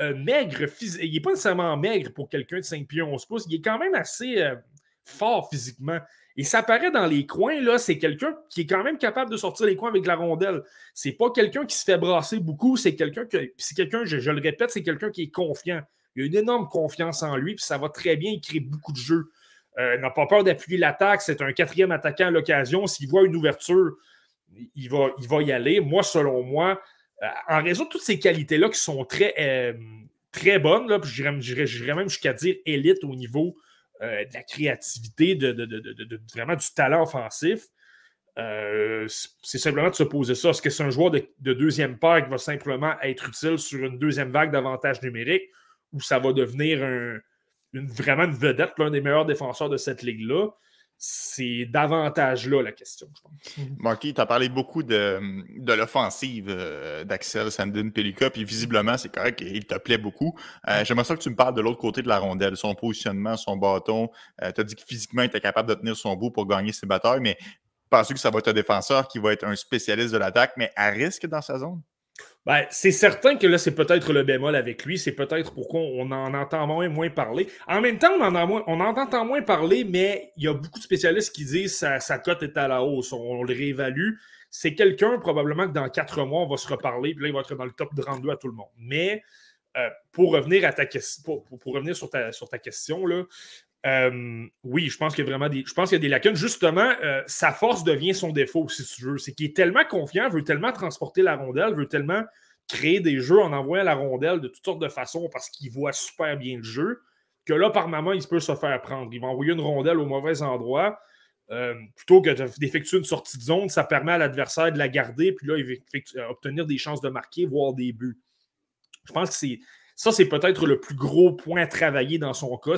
euh, maigre, il n'est pas nécessairement maigre pour quelqu'un de 5 pieds 11 pouces, il est quand même assez euh, fort physiquement. Et ça paraît dans les coins, là, c'est quelqu'un qui est quand même capable de sortir les coins avec la rondelle. C'est pas quelqu'un qui se fait brasser beaucoup, c'est quelqu'un que, c'est quelqu'un, je, le répète, c'est quelqu'un qui est confiant. Il a une énorme confiance en lui, puis ça va très bien, il crée beaucoup de jeux. Euh, n'a pas peur d'appuyer l'attaque, c'est un quatrième attaquant à l'occasion. S'il voit une ouverture, il va, il va y aller. Moi, selon moi, en raison de toutes ces qualités-là qui sont très, euh, bonnes, là, j'irais même jusqu'à dire élite au niveau euh, de la créativité, de, vraiment du talent offensif. c'est simplement de se poser ça. Est-ce que c'est un joueur de, deuxième paire qui va simplement être utile sur une deuxième vague d'avantages numériques ou ça va devenir une, vraiment une vedette, l'un des meilleurs défenseurs de cette ligue-là? C'est davantage là la question, je pense. Mhm. Marky, tu as parlé beaucoup de, l'offensive euh, d'Axel Sandin Pelika, puis visiblement, c'est correct, il te plaît beaucoup. Euh, j'aimerais ça que tu me parles de l'autre côté de la rondelle, son positionnement, son bâton. Euh, tu as dit que physiquement, il était capable de tenir son bout pour gagner ses batailles, mais penses-tu que ça va être un défenseur qui va être un spécialiste de l'attaque, mais à risque dans sa zone? Ben, c'est certain que là, c'est peut-être le bémol avec lui. C'est peut-être pourquoi on en entend moins, moins parler. En même temps, on en, on en entend moins parler, mais il y a beaucoup de spécialistes qui disent que sa, cote est à la hausse. On, le réévalue. C'est quelqu'un, probablement que dans quatre mois, on va se reparler. Puis là, il va être dans le top 32 à tout le monde. Mais euh, pour revenir à ta question, pour, revenir sur ta, sur ta question, là, euh, oui, je pense qu'il y a vraiment des, je pense qu'il y a des lacunes. Justement, euh, sa force devient son défaut, si tu veux. C'est qu'il est tellement confiant, veut tellement transporter la rondelle, veut tellement créer des jeux en envoyant la rondelle de toutes sortes de façons parce qu'il voit super bien le jeu, que là, par moment, il peut se faire prendre. Il va envoyer une rondelle au mauvais endroit. Euh, plutôt que d'effectuer une sortie de zone, ça permet à l'adversaire de la garder, puis là, obtenir des chances de marquer, voire des buts. Je pense que ça, c'est peut-être le plus gros point à travailler dans son cas.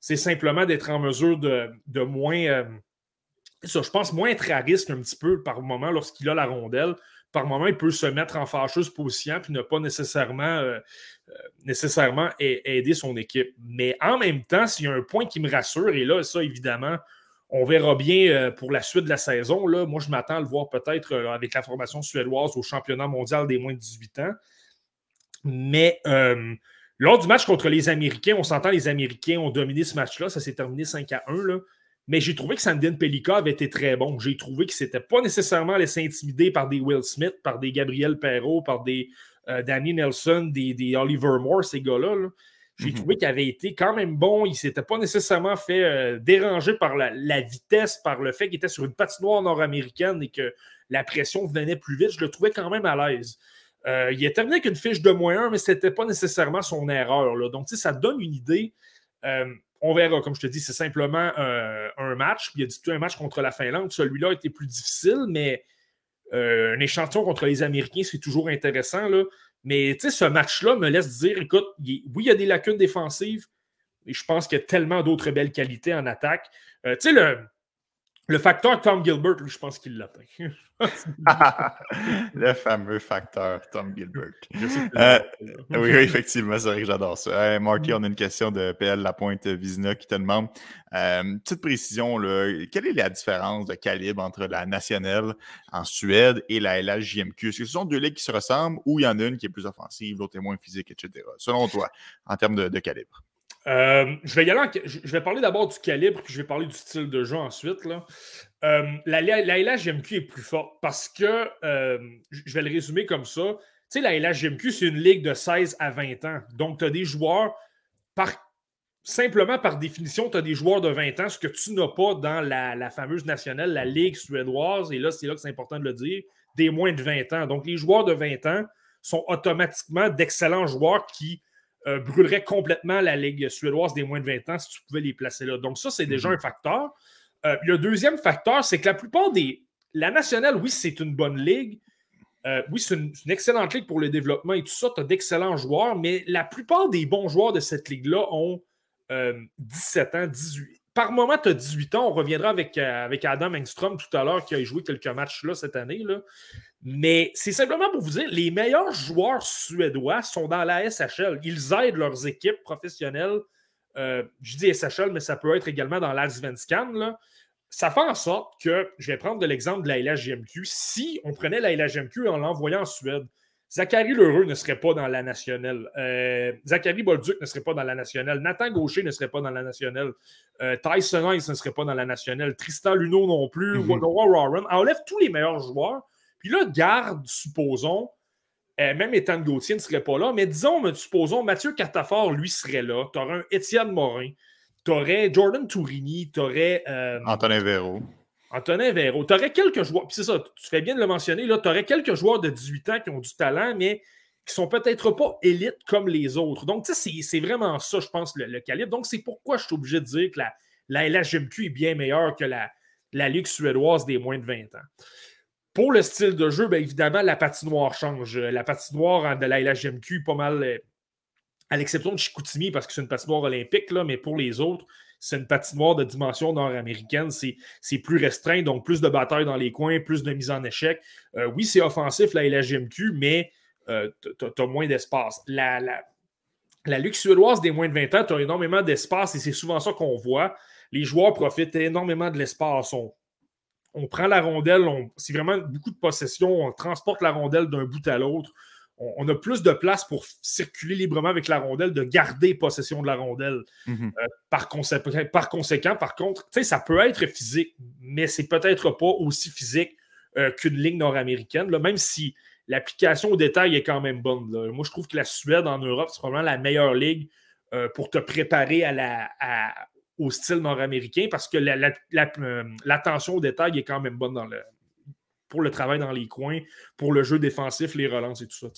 Simplement d'être en mesure de, moins. Euh, ça, je pense moins être à risque un petit peu par moment lorsqu'il a la rondelle. Par moment, il peut se mettre en fâcheuse position puis ne pas nécessairement, euh, nécessairement aider son équipe. Mais en même temps, s'il y a un point qui me rassure, et là, ça, évidemment, on verra bien euh, pour la suite de la saison. Là. Moi, je m'attends à le voir peut-être euh, avec la formation suédoise au championnat mondial des moins de 18 ans. Mais euh, lors du match contre les Américains, on s'entend, les Américains ont dominé ce match-là. Ça s'est terminé 5 à 1. Mais j'ai trouvé que Sandin Pelika avait été très bon. J'ai trouvé qu'il ne s'était pas nécessairement laissé intimider par des Will Smith, par des Gabriel Perrault, par des Danny Nelson, des, des, Oliver Moore, ces gars-là. là j'ai mhm. trouvé qu'il avait été quand même bon. Il ne s'était pas nécessairement fait euh, déranger par la, vitesse, par le fait qu'il était sur une patinoire nord-américaine et que la pression venait plus vite. Je le trouvais quand même à l'aise. Euh, il a terminé avec une fiche de moins 1, mais ce n'était pas nécessairement son erreur. Donc, ça donne une idée. Euh, on verra, comme je te dis, c'est simplement un match. il a dit tout un match contre la Finlande. Celui-là été plus difficile, mais un échantillon contre les Américains, c'est toujours intéressant. Mais ce match-là me laisse dire écoute, oui, il y a des lacunes défensives, mais je pense qu'il y a tellement d'autres belles qualités en attaque. Euh, tu sais, le, le facteur Tom Gilbert, je pense qu'il l'atteint. le fameux facteur Tom Gilbert. Euh, oui, effectivement, c'est vrai que j'adore ça. Marty, on a une question de PL Lapointe Vizina qui te demande euh, petite précision, là, quelle est la différence de calibre entre la nationale en Suède et la LHJMQ? Est-ce que ce sont deux ligues qui se ressemblent ou il y en a une qui est plus offensive, l'autre est moins physique, etc. Selon toi, en termes de calibre? Euh, je, vais parler d'abord du calibre, puis je vais parler du style de jeu ensuite. Euh, la, la, LHGMQ est plus forte parce que, euh, je vais le résumer comme ça. Tu sais, la LHGMQ, c'est une ligue de 16 à 20 ans. Donc, tu as des joueurs, simplement par définition, tu as des joueurs de 20 ans, ce que tu n'as pas dans la, la, fameuse nationale, la ligue suédoise. Et là, c'est là que c'est important de le dire, des moins de 20 ans. Donc, les joueurs de 20 ans sont automatiquement d'excellents joueurs qui euh, brûlerait complètement la Ligue suédoise des moins de 20 ans si tu pouvais les placer là. Donc, ça, c'est déjà mhm. un facteur. Euh, le deuxième facteur, c'est que la plupart des. La nationale, oui, c'est une bonne ligue. Euh, oui, c'est une, excellente ligue pour le développement et tout ça. Tu as d'excellents joueurs, mais la plupart des bons joueurs de cette ligue-là ont 17 ans, 18. Par moment, tu as 18 ans. On reviendra avec, avec Adam Engstrom tout à l'heure qui a joué quelques matchs là cette année. Là. Mais c'est simplement pour vous dire, les meilleurs joueurs suédois sont dans la SHL. Ils aident leurs équipes professionnelles. Euh, je dis SHL, mais ça peut être également dans l'Allsvenskan. Ça fait en sorte que, je vais prendre de l'exemple de la LHGMQ. Si on prenait la LHGMQ en l'envoyant en Suède, Zachary Lheureux ne serait pas dans la nationale. Euh, Zachary Bolduc ne serait pas dans la nationale. Nathan Gaucher ne serait pas dans la nationale. Euh, Tyson Ice ne serait pas dans la nationale. Tristan Luno non plus. Mm -hmm. Enlève tous les meilleurs joueurs puis là, garde, supposons, euh, même Étan Gauthier ne serait pas là, mais disons, supposons, Mathieu Catafort, lui, serait là. Tu aurais un Étienne Morin, tu aurais Jordan Tourini, tu aurais. Antonin Véro. Antonin Véro. Tu aurais quelques joueurs, puis c'est ça, tu fais bien de le mentionner, tu aurais quelques joueurs de 18 ans qui ont du talent, mais qui sont peut-être pas élites comme les autres. Donc, tu sais, c'est vraiment ça, je pense, le, calibre. Donc, c'est pourquoi je suis obligé de dire que la, LHMQ est bien meilleure que la, la Ligue suédoise des moins de 20 ans. Pour le style de jeu, bien évidemment, la patinoire change. La patinoire de la LHMQ, pas mal, euh, à l'exception de Chicoutimi, parce que c'est une patinoire olympique, là, mais pour les autres, c'est une patinoire de dimension nord-américaine. C'est plus restreint, donc plus de batailles dans les coins, plus de mise en échec. Euh, oui, c'est offensif, la LHMQ, mais euh, tu as, moins d'espace. La, la, la suédoise des moins de 20 ans, tu as énormément d'espace et c'est souvent ça qu'on voit. Les joueurs profitent énormément de l'espace on prend la rondelle, c'est vraiment beaucoup de possession, on transporte la rondelle d'un bout à l'autre. On, a plus de place pour circuler librement avec la rondelle, de garder possession de la rondelle. Mhm. Euh, par, conséquent, par contre, ça peut être physique, mais c'est peut-être pas aussi physique euh, qu'une ligne nord-américaine, même si l'application au détail est quand même bonne. Moi, je trouve que la Suède en Europe, c'est probablement la meilleure ligue euh, pour te préparer à la, au style nord-américain parce que l'attention au détail est quand même bonne dans le, pour le travail dans les coins, pour le jeu défensif, les relances et tout ça.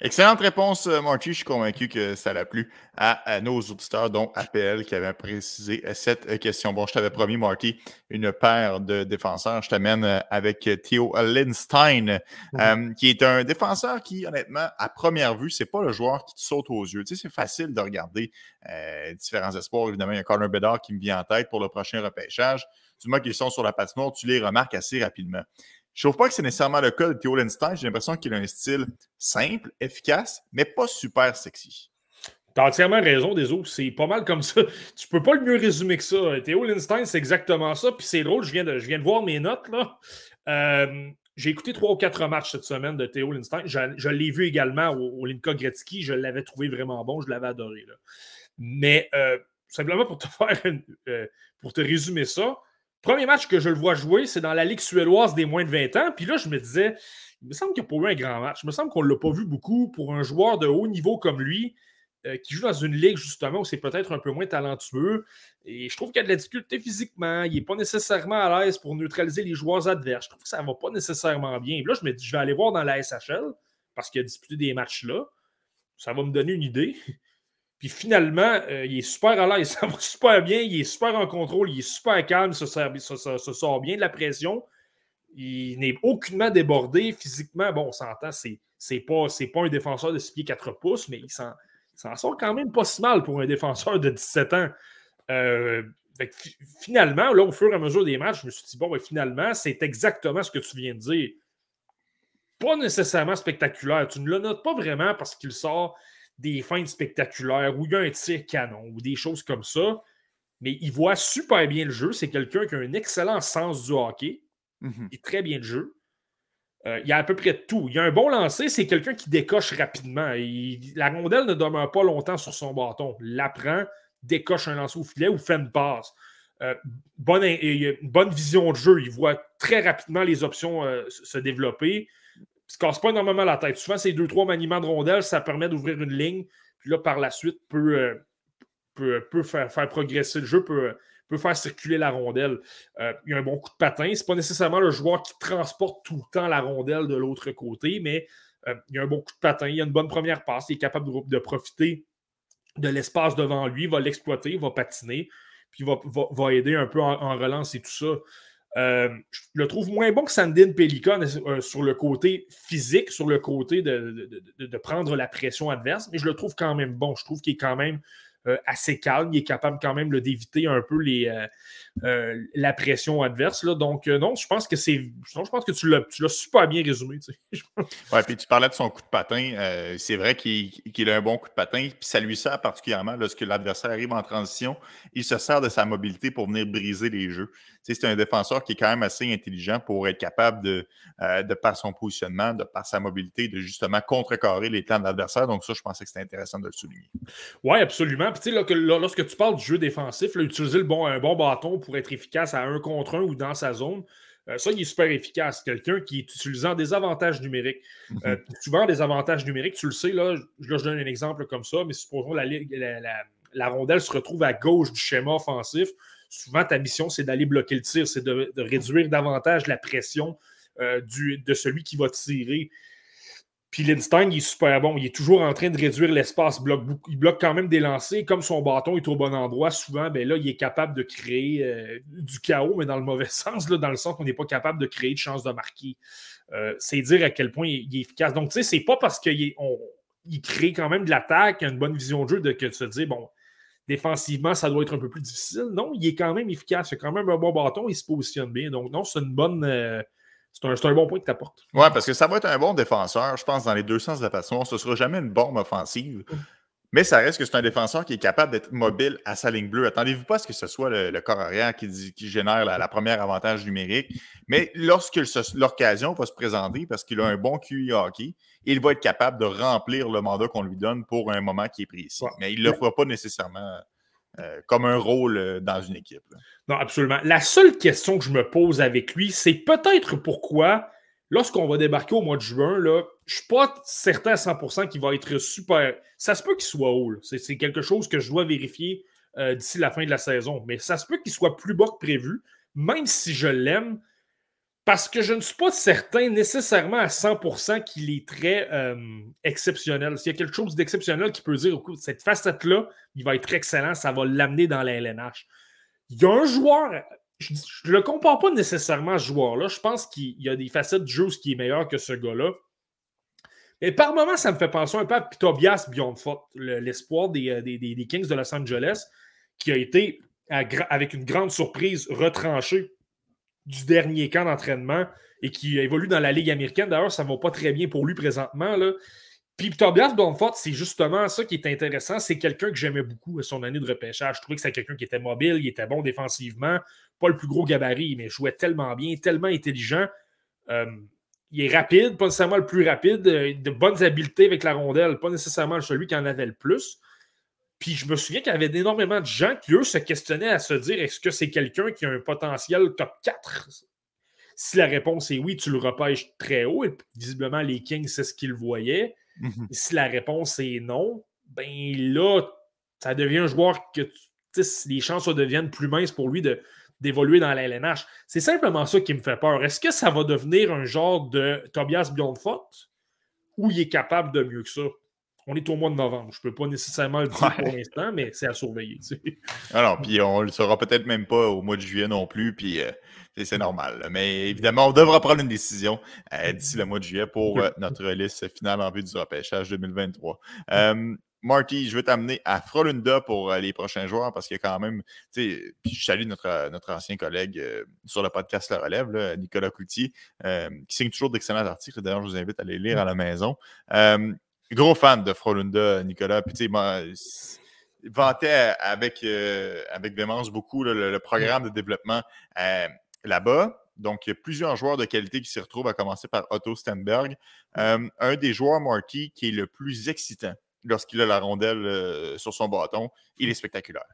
Excellente réponse, euh, Marty. Je suis convaincu que ça l'a plu à, nos auditeurs, dont APL, qui avait précisé euh, cette euh, question. Bon, je t'avais promis, Marty, une paire de défenseurs. Je t'amène avec Theo Lindstein, mhm. qui est un défenseur qui, honnêtement, à première vue, c'est pas le joueur qui te saute aux yeux. Tu sais, c'est facile de regarder différents espoirs. Évidemment, il y a Connor Bedard qui me vient en tête pour le prochain repêchage. Moment qu'ils sont sur la patinoire, tu les remarques assez rapidement. Je ne trouve pas que c'est nécessairement le cas de Theo Lindstein. J'ai l'impression qu'il a un style simple, efficace, mais pas super sexy. Tu as entièrement raison, Deso. C'est pas mal comme ça. Tu peux pas le mieux résumer que ça. Théo Lindstein, c'est exactement ça. Puis c'est drôle, je viens, de, je viens de voir mes notes. là. Euh, j'ai écouté trois ou quatre matchs cette semaine de Théo Lindstein. Je, l'ai vu également au, Linka Gretzky. Je l'avais trouvé vraiment bon. Je l'avais adoré. Mais euh, simplement pour te faire euh, pour te résumer ça, Premier match que je le vois jouer, c'est dans la Ligue suédoise des moins de 20 ans. Puis là, je me disais, il me semble qu'il n'y a pas eu un grand match. Il me semble qu'on ne l'a pas vu beaucoup pour un joueur de haut niveau comme lui, euh, qui joue dans une ligue justement où c'est peut-être un peu moins talentueux. Et je trouve qu'il a de la difficulté physiquement. Il n'est pas nécessairement à l'aise pour neutraliser les joueurs adverses. Je trouve que ça ne va pas nécessairement bien. là, je me dis, je vais aller voir dans la SHL parce qu'il a disputé des matchs là. Ça va me donner une idée. Puis finalement, euh, il est super à l'aise, ça va super bien, il est super en contrôle, il est super calme, se, sort bien de la pression. Il n'est aucunement débordé physiquement. Bon, on s'entend, c'est, pas, un défenseur de 6 pieds 4 pouces, mais il s'en, sort quand même pas si mal pour un défenseur de 17 ans. Euh, finalement, là, au fur et à mesure des matchs, je me suis dit, bon, ben, finalement, c'est exactement ce que tu viens de dire. Pas nécessairement spectaculaire. Tu ne le notes pas vraiment parce qu'il sort des fins spectaculaires où il y a un tir canon ou des choses comme ça. Mais il voit super bien le jeu. C'est quelqu'un qui a un excellent sens du hockey. Mhm. Il est très bien le jeu. Euh, il y a à peu près tout. Il y a un bon lancer, c'est quelqu'un qui décoche rapidement. la rondelle ne demeure pas longtemps sur son bâton. L'apprend, décoche un lancer au filet ou fait une passe. Euh, bonne, bonne vision de jeu. Il voit très rapidement les options euh, se développer se casse pas énormément la tête. Souvent, ces deux, trois maniements de rondelles, ça permet d'ouvrir une ligne. Puis là, par la suite, peut, euh, peut, peut faire, faire, progresser le jeu, peut, peut faire circuler la rondelle. Euh, il y a un bon coup de patin. Ce n'est pas nécessairement le joueur qui transporte tout le temps la rondelle de l'autre côté, mais euh, il y a un bon coup de patin. Il y a une bonne première passe. Il est capable de, profiter de l'espace devant lui, va l'exploiter, va patiner, puis va, va, aider un peu en, en relance et tout ça. Euh, je le trouve moins bon que Sandin Pelican euh, sur le côté physique, sur le côté de, de, prendre la pression adverse, mais je le trouve quand même bon. Je trouve qu'il est quand même euh, assez calme. Il est capable quand même d'éviter un peu les, la pression adverse. Donc, non, je pense que c'est. Je pense que tu l'as super bien résumé. Tu ouais, puis tu parlais de son coup de patin. c'est vrai qu'il a un bon coup de patin, puis ça lui sert particulièrement lorsque l'adversaire arrive en transition. Il se sert de sa mobilité pour venir briser les jeux. C'est un défenseur qui est quand même assez intelligent pour être capable de, de par son positionnement, de par sa mobilité, de justement contrecarrer les plans de l'adversaire. Donc, ça, je pensais que c'était intéressant de le souligner. Oui, absolument tu sais, lorsque tu parles du jeu défensif, utiliser le bon, un bon bâton pour être efficace à un contre un ou dans sa zone, euh, ça, il est super efficace. Quelqu'un qui est utilisant des avantages numériques. Euh, souvent, des avantages numériques, tu le sais, là, je donne un exemple comme ça, mais supposons la, la, la, rondelle se retrouve à gauche du schéma offensif. Souvent, ta mission, c'est d'aller bloquer le tir, c'est de, réduire davantage la pression euh, de celui qui va tirer. Puis Lindstein, il est super bon. Il est toujours en train de réduire l'espace. Il bloque, quand même des lancers. Comme son bâton est au bon endroit, souvent, ben là, il est capable de créer euh, du chaos, mais dans le mauvais sens, dans le sens qu'on n'est pas capable de créer de chance de marquer. Euh, c'est dire à quel point il, est efficace. Donc, tu sais, c'est pas parce qu'il il crée quand même de l'attaque, une bonne vision de jeu, de que tu te dis, bon, défensivement, ça doit être un peu plus difficile. Non, il est quand même efficace. Il a quand même un bon bâton. Il se positionne bien. Donc, non, c'est une bonne. Euh, c'est un, bon point que tu apportes. Oui, parce que ça va être un bon défenseur, je pense, dans les deux sens de la façon. Ce ne sera jamais une bombe offensive. Mais ça reste que c'est un défenseur qui est capable d'être mobile à sa ligne bleue. Attendez-vous pas à ce que ce soit le, corps arrière qui, génère la, première avantage numérique. Mais lorsque l'occasion va se présenter, parce qu'il a un bon QI hockey, il va être capable de remplir le mandat qu'on lui donne pour un moment qui est précis. Mais il ne le fera pas nécessairement euh, comme un rôle euh, dans une équipe. Non, absolument. La seule question que je me pose avec lui, c'est peut-être pourquoi, lorsqu'on va débarquer au mois de juin, là, je ne suis pas certain à 100% qu'il va être super. Ça se peut qu'il soit haut. C'est quelque chose que je dois vérifier euh, d'ici la fin de la saison. Mais ça se peut qu'il soit plus bas que prévu. Même si je l'aime, Parce que je ne suis pas certain nécessairement à 100% qu'il est très euh, exceptionnel. S'il y a quelque chose d'exceptionnel qui peut dire, cette facette-là, il va être excellent, ça va l'amener dans la LNH. Il y a un joueur, je ne le compare pas nécessairement à ce joueur-là. Je pense qu'il y a des facettes de jeu qui est meilleur que ce gars-là. Mais par moments, ça me fait penser un peu à Tobias Bjornfot, l'espoir euh, des, des, Kings de Los Angeles, qui a été, avec une grande surprise, retranché du dernier camp d'entraînement et qui évolue dans la Ligue américaine. D'ailleurs, ça ne va pas très bien pour lui présentement. Là. Puis Tobias Bonfort, c'est justement ça qui est intéressant. C'est quelqu'un que j'aimais beaucoup à son année de repêchage. Je trouvais que c'était quelqu'un qui était mobile, il était bon défensivement, pas le plus gros gabarit, mais jouait tellement bien, tellement intelligent. Euh, il est rapide, pas nécessairement le plus rapide, euh, de bonnes habiletés avec la rondelle, pas nécessairement celui qui en avait le plus. Puis je me souviens qu'il y avait énormément de gens qui, eux, se questionnaient à se dire est-ce que c'est quelqu'un qui a un potentiel top 4 Si la réponse est oui, tu le repêches très haut. Et visiblement, les Kings, c'est ce qu'ils voyaient. Mhm. Si la réponse est non, ben là, ça devient un joueur que les chances deviennent plus minces pour lui de, d'évoluer dans la LNH. C'est simplement ça qui me fait peur. Est-ce que ça va devenir un genre de Tobias Bjornfot ou il est capable de mieux que ça? on est au mois de novembre. Je ne peux pas nécessairement le dire pour l'instant, mais c'est à surveiller. Alors, puis on ne le saura peut-être même pas au mois de juillet non plus, puis euh, c'est normal. Mais évidemment, on devra prendre une décision euh, d'ici le mois de juillet pour euh, notre liste finale en vue du repêchage 2023. Marty, je veux t'amener à Frolunda pour les prochains joueurs parce a quand même, tu sais, je salue notre, notre ancien collègue sur le podcast Le Relève, Nicolas Coutier, qui signe toujours d'excellents articles. D'ailleurs, je vous invite à les lire à la maison. Gros fan de Frolunda, Nicolas. Puis, tu sais, il vantait avec, euh, avec démence beaucoup le, programme de développement euh, là-bas. Donc, il y a plusieurs joueurs de qualité qui s'y retrouvent, à commencer par Otto Stenberg. Euh, un des joueurs, Marty, qui est le plus excitant lorsqu'il a la rondelle sur son bâton. Il est spectaculaire.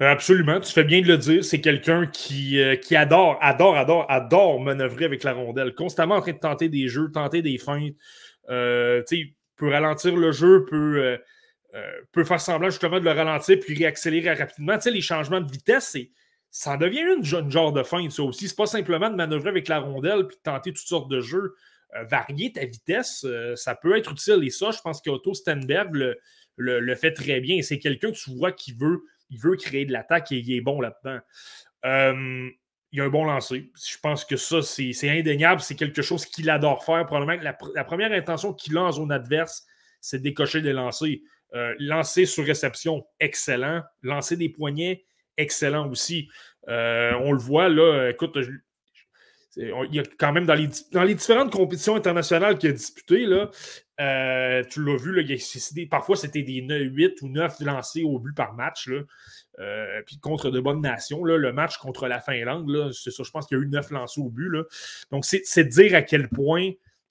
Absolument, tu fais bien de le dire. C'est quelqu'un qui, qui adore, adore, adore, adore manœuvrer avec la rondelle. Constamment en train de tenter des jeux, tenter des feintes. tu sais, peut ralentir le jeu, peut, euh, euh, faire semblant justement de le ralentir puis réaccélérer rapidement. Tu sais, les changements de vitesse, ça en devient une, genre de fin, ça aussi. C'est pas simplement de manœuvrer avec la rondelle puis de tenter toutes sortes de jeux. Euh, varier ta vitesse, ça peut être utile. Et ça, je pense qu'Otto Stenberg le, fait très bien. C'est quelqu'un que tu vois qui veut, créer de l'attaque et il est bon là-dedans il a un bon lancer. Je pense que ça, c'est indéniable. C'est quelque chose qu'il adore faire. Probablement la, première intention qu'il a en zone adverse, c'est de décocher des lancers. Euh, lancer sur réception, excellent. Lancer des poignets, excellent aussi. Euh, on le voit là, écoute, il y a quand même dans les, dans les différentes compétitions internationales qu'il a disputées, là, euh, tu l'as vu, là, parfois c'était des 8 ou 9 lancés au but par match. Là. Euh, puis contre de bonnes nations, là, le match contre la Finlande, c'est ça, je pense qu'il y a eu 9 lancés au but. Là. Donc, c'est dire à quel point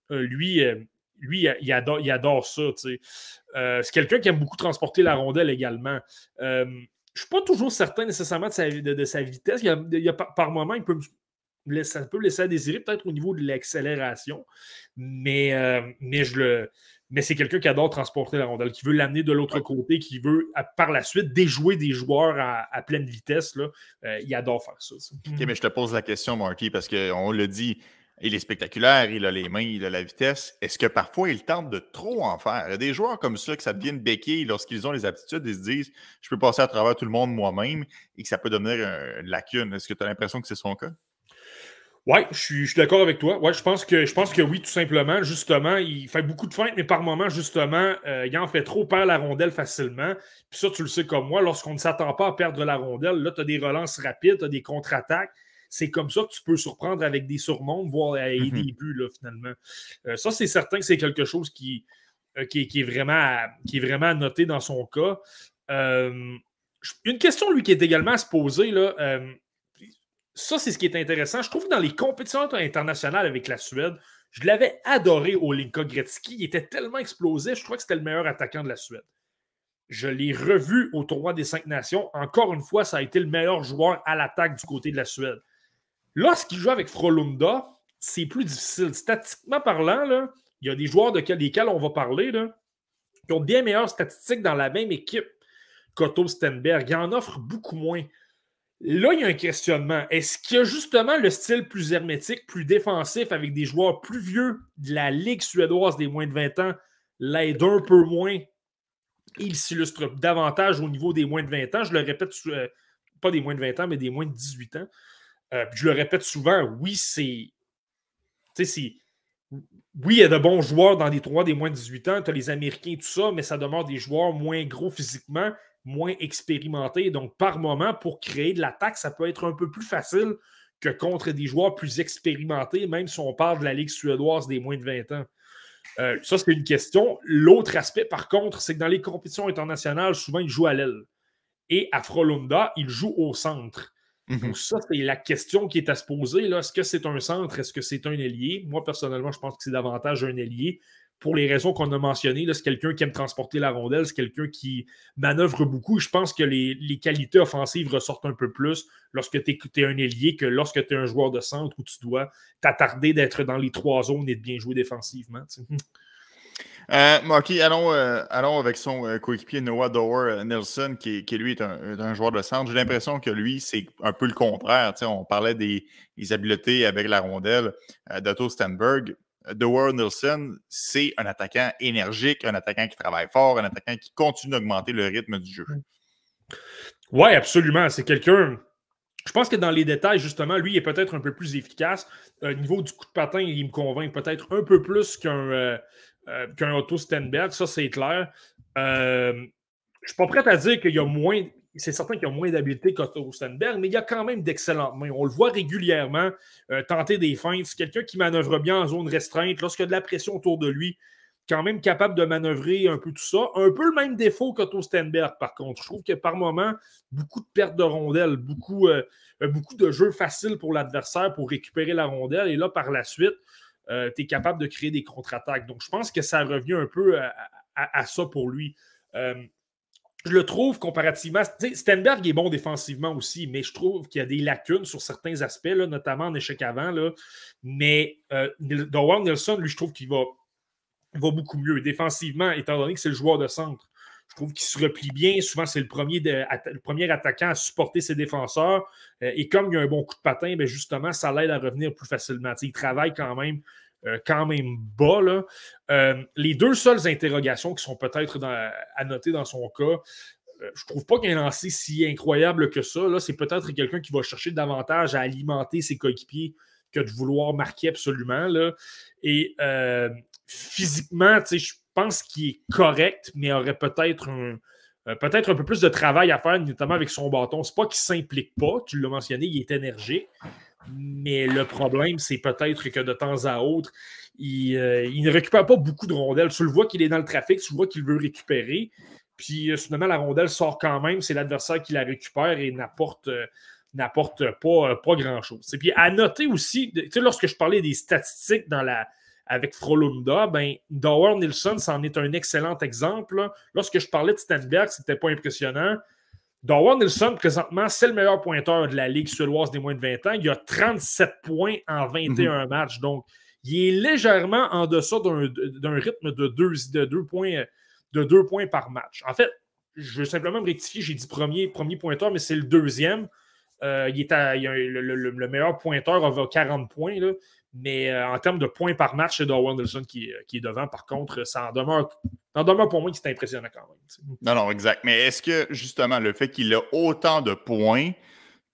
euh, lui, lui il, adore, il adore ça. c'est quelqu'un qui aime beaucoup transporter la rondelle également. je ne suis pas toujours certain nécessairement de sa, de, sa vitesse. Il y a, par, moment, il peut ça peut laisser à désirer peut-être au niveau de l'accélération, mais, euh, mais, je le, mais c'est quelqu'un qui adore transporter la rondelle, qui veut l'amener de l'autre côté, qui veut par la suite déjouer des joueurs à, pleine vitesse. Là. Euh, il adore faire ça. OK, mais je te pose la question, Marky, parce qu'on le dit, il est spectaculaire, il a les mains, il a la vitesse. Est-ce que parfois il tente de trop en faire? Il y a des joueurs comme ça que ça devient une béquille lorsqu'ils ont les aptitudes, ils se disent je peux passer à travers tout le monde moi-même et que ça peut devenir une lacune. Est-ce que tu as l'impression que c'est son cas? Oui, je suis, d'accord avec toi. Ouais, je pense que je pense que oui, tout simplement. Justement, il fait beaucoup de feintes, mais par moment, justement, euh, il en fait trop, perd la rondelle facilement. Puis ça, tu le sais comme moi, lorsqu'on ne s'attend pas à perdre la rondelle, là, tu as des relances rapides, tu as des contre-attaques. C'est comme ça que tu peux surprendre avec des surmontes, voire et mhm. des buts, là, finalement. Euh, ça, c'est certain que c'est quelque chose qui, euh, qui, est vraiment à, qui est vraiment noter dans son cas. une question, lui, qui est également à se poser, là ça, c'est ce qui est intéressant. Je trouve que dans les compétitions internationales avec la Suède, je l'avais adoré au Linka Gretzky. Il était tellement explosif. Je crois que c'était le meilleur attaquant de la Suède. Je l'ai revu au tournoi des cinq nations. Encore une fois, ça a été le meilleur joueur à l'attaque du côté de la Suède. Lorsqu'il joue avec Frolunda, c'est plus difficile. Statistiquement parlant, là, il y a des joueurs de desquels on va parler là, qui ont bien meilleures statistiques dans la même équipe qu'Otto Stenberg. Il en offre beaucoup moins. Là, il y a un questionnement. Est-ce qu'il justement le style plus hermétique, plus défensif, avec des joueurs plus vieux de la Ligue suédoise des moins de 20 ans, l'aide un peu moins il s'illustre davantage au niveau des moins de 20 ans. Je le répète, euh, pas des moins de 20 ans, mais des moins de 18 ans. Euh, je le répète souvent, oui, c'est. Tu sais, oui, il y a de bons joueurs dans les trois des moins de 18 ans. Tu as les Américains, tout ça, mais ça demeure des joueurs moins gros physiquement, moins expérimentés. Donc, par moment, pour créer de l'attaque, ça peut être un peu plus facile que contre des joueurs plus expérimentés, même si on parle de la Ligue suédoise des moins de 20 ans. Euh, ça, c'est une question. L'autre aspect, par contre, c'est que dans les compétitions internationales, souvent, il joue à l'aile. Et à Frolunda, il joue au centre. Mhm. Donc, ça, c'est la question qui est à se poser. Est-ce que c'est un centre? Est-ce que c'est un ailier? Moi, personnellement, je pense que c'est davantage un ailier pour les raisons qu'on a mentionnées. C'est quelqu'un qui aime transporter la rondelle, c'est quelqu'un qui manœuvre beaucoup. Je pense que les, qualités offensives ressortent un peu plus lorsque tu es, un ailier que lorsque tu es un joueur de centre où tu dois t'attarder d'être dans les trois zones et de bien jouer défensivement. Euh, Marky, allons, euh, allons, avec son euh, coéquipier Noah Dower Nelson, qui, lui est un, joueur de centre. J'ai l'impression que lui, c'est un peu le contraire. on parlait des, habiletés avec la rondelle d'Otto Stenberg. Dewar Nelson, c'est un attaquant énergique, un attaquant qui travaille fort, un attaquant qui continue d'augmenter le rythme du jeu. Oui, absolument. C'est quelqu'un. Je pense que dans les détails, justement, lui, est peut-être un peu plus efficace. Au niveau du coup de patin, il me convainc peut-être un peu plus qu'un euh, euh, qu'un Otto Stenberg. Ça, c'est clair. Euh, je ne suis pas prêt à dire qu'il y a moins c'est certain qu'il y a moins d'habileté qu'Otto Stenberg, mais il y a quand même d'excellentes mains. On le voit régulièrement euh, tenter des feintes. Quelqu'un qui manœuvre bien en zone restreinte. Lorsqu'il y a de la pression autour de lui, quand même capable de manœuvrer un peu tout ça. Un peu le même défaut qu'Otto Stenberg, par contre. Je trouve que par moment, beaucoup de pertes de rondelles, beaucoup, euh, euh, beaucoup de jeux faciles pour l'adversaire pour récupérer la rondelle. Et là, par la suite, tu es capable de créer des contre-attaques. Donc, je pense que ça revient un peu à, ça pour lui je le trouve comparativement. Stenberg est bon défensivement aussi, mais je trouve qu'il y a des lacunes sur certains aspects, notamment en échec avant. Mais euh, Nelson, lui, je trouve qu'il va, beaucoup mieux défensivement, étant donné que c'est le joueur de centre. Je trouve qu'il se replie bien. Souvent, c'est le premier, le premier attaquant à supporter ses défenseurs. Euh, et comme il a un bon coup de patin, ben justement, ça l'aide à revenir plus facilement. il travaille quand même euh, quand même bas. Euh, les deux seules interrogations qui sont peut-être à noter dans son cas, euh, je trouve pas qu'il ait un lancé si incroyable que ça. c'est peut-être quelqu'un qui va chercher davantage à alimenter ses coéquipiers que de vouloir marquer absolument. Là. Et physiquement, je pense qu'il est correct, mais aurait peut-être un, peut-être un peu plus de travail à faire, notamment avec son bâton. C'est pas qu'il s'implique pas, tu l'as mentionné, il est énergique, mais le problème, c'est peut-être que de temps à autre, euh, il, ne récupère pas beaucoup de rondelles. Tu le vois qu'il est dans le trafic, tu le vois qu'il veut récupérer. Puis, finalement, euh, la rondelle sort quand même. C'est l'adversaire qui la récupère et n'apporte euh, n'apporte pas, pas grand-chose. Puis, à noter aussi, lorsque je parlais des statistiques dans la, avec Frolunda, ben, Dower Nilsson, c'en est un excellent exemple. Lorsque je parlais de Stenberg, c'était pas impressionnant. Darwin Nelson, présentement, c'est le meilleur pointeur de la Ligue suédoise des moins de 20 ans. Il a 37 points en 21 mhm. matchs. Donc, il est légèrement en deçà d'un rythme de deux, points, de deux points par match. En fait, je veux simplement me rectifier, j'ai dit premier, premier pointeur, mais c'est le deuxième. Euh, il est le, meilleur pointeur a 40 points, mais euh, en termes de points par match, c'est Darwin Nelson qui, qui, est devant. Par contre, ça en demeure en demeure pour moi qui c'est impressionnant quand même. Non, non, exact. Mais est-ce que justement le fait qu'il a autant de points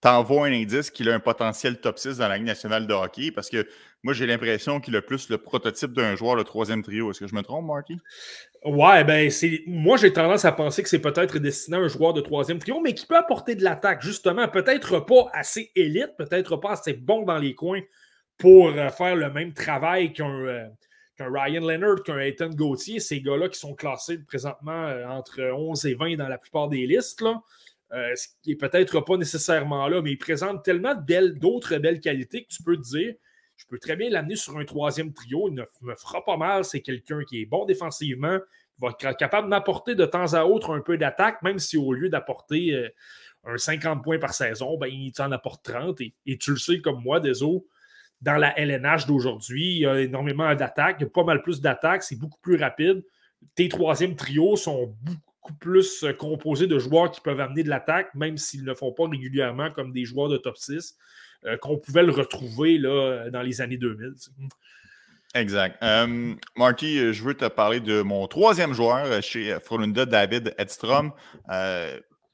t'envoie un indice qu'il a un potentiel top 6 dans la Ligue nationale de hockey? Parce que moi, j'ai l'impression qu'il a plus le prototype d'un joueur, le troisième trio. Est-ce que je me trompe, Marky? Ouais, ben c'est. Moi, j'ai tendance à penser que c'est peut-être destiné à un joueur de troisième trio, mais qui peut apporter de l'attaque, justement. Peut-être pas assez élite, peut-être pas assez bon dans les coins pour euh, faire le même travail qu'un. Qu'un Ryan Leonard, qu'un Ethan Gauthier, ces gars-là qui sont classés présentement euh, entre 11 et 20 dans la plupart des listes, euh, ce qui est peut-être pas nécessairement là, mais ils présentent tellement d'autres belles, qualités que tu peux te dire, je peux très bien l'amener sur un troisième trio, il ne me fera pas mal, c'est quelqu'un qui est bon défensivement, va être capable de m'apporter de temps à autre un peu d'attaque, même si au lieu d'apporter euh, un 50 points par saison, ben, il t'en apporte 30, et, et, tu le sais comme moi, Deso, dans la LNH d'aujourd'hui. Il y a énormément d'attaques, il y a pas mal plus d'attaques, c'est beaucoup plus rapide. Tes troisièmes trios sont beaucoup, plus composé de joueurs qui peuvent amener de l'attaque, même s'ils ne le font pas régulièrement comme des joueurs de top 6, qu'on pouvait le retrouver là, dans les années 2000. Exact. Marty, je veux te parler de mon troisième joueur chez Frolunda, David Edstrom.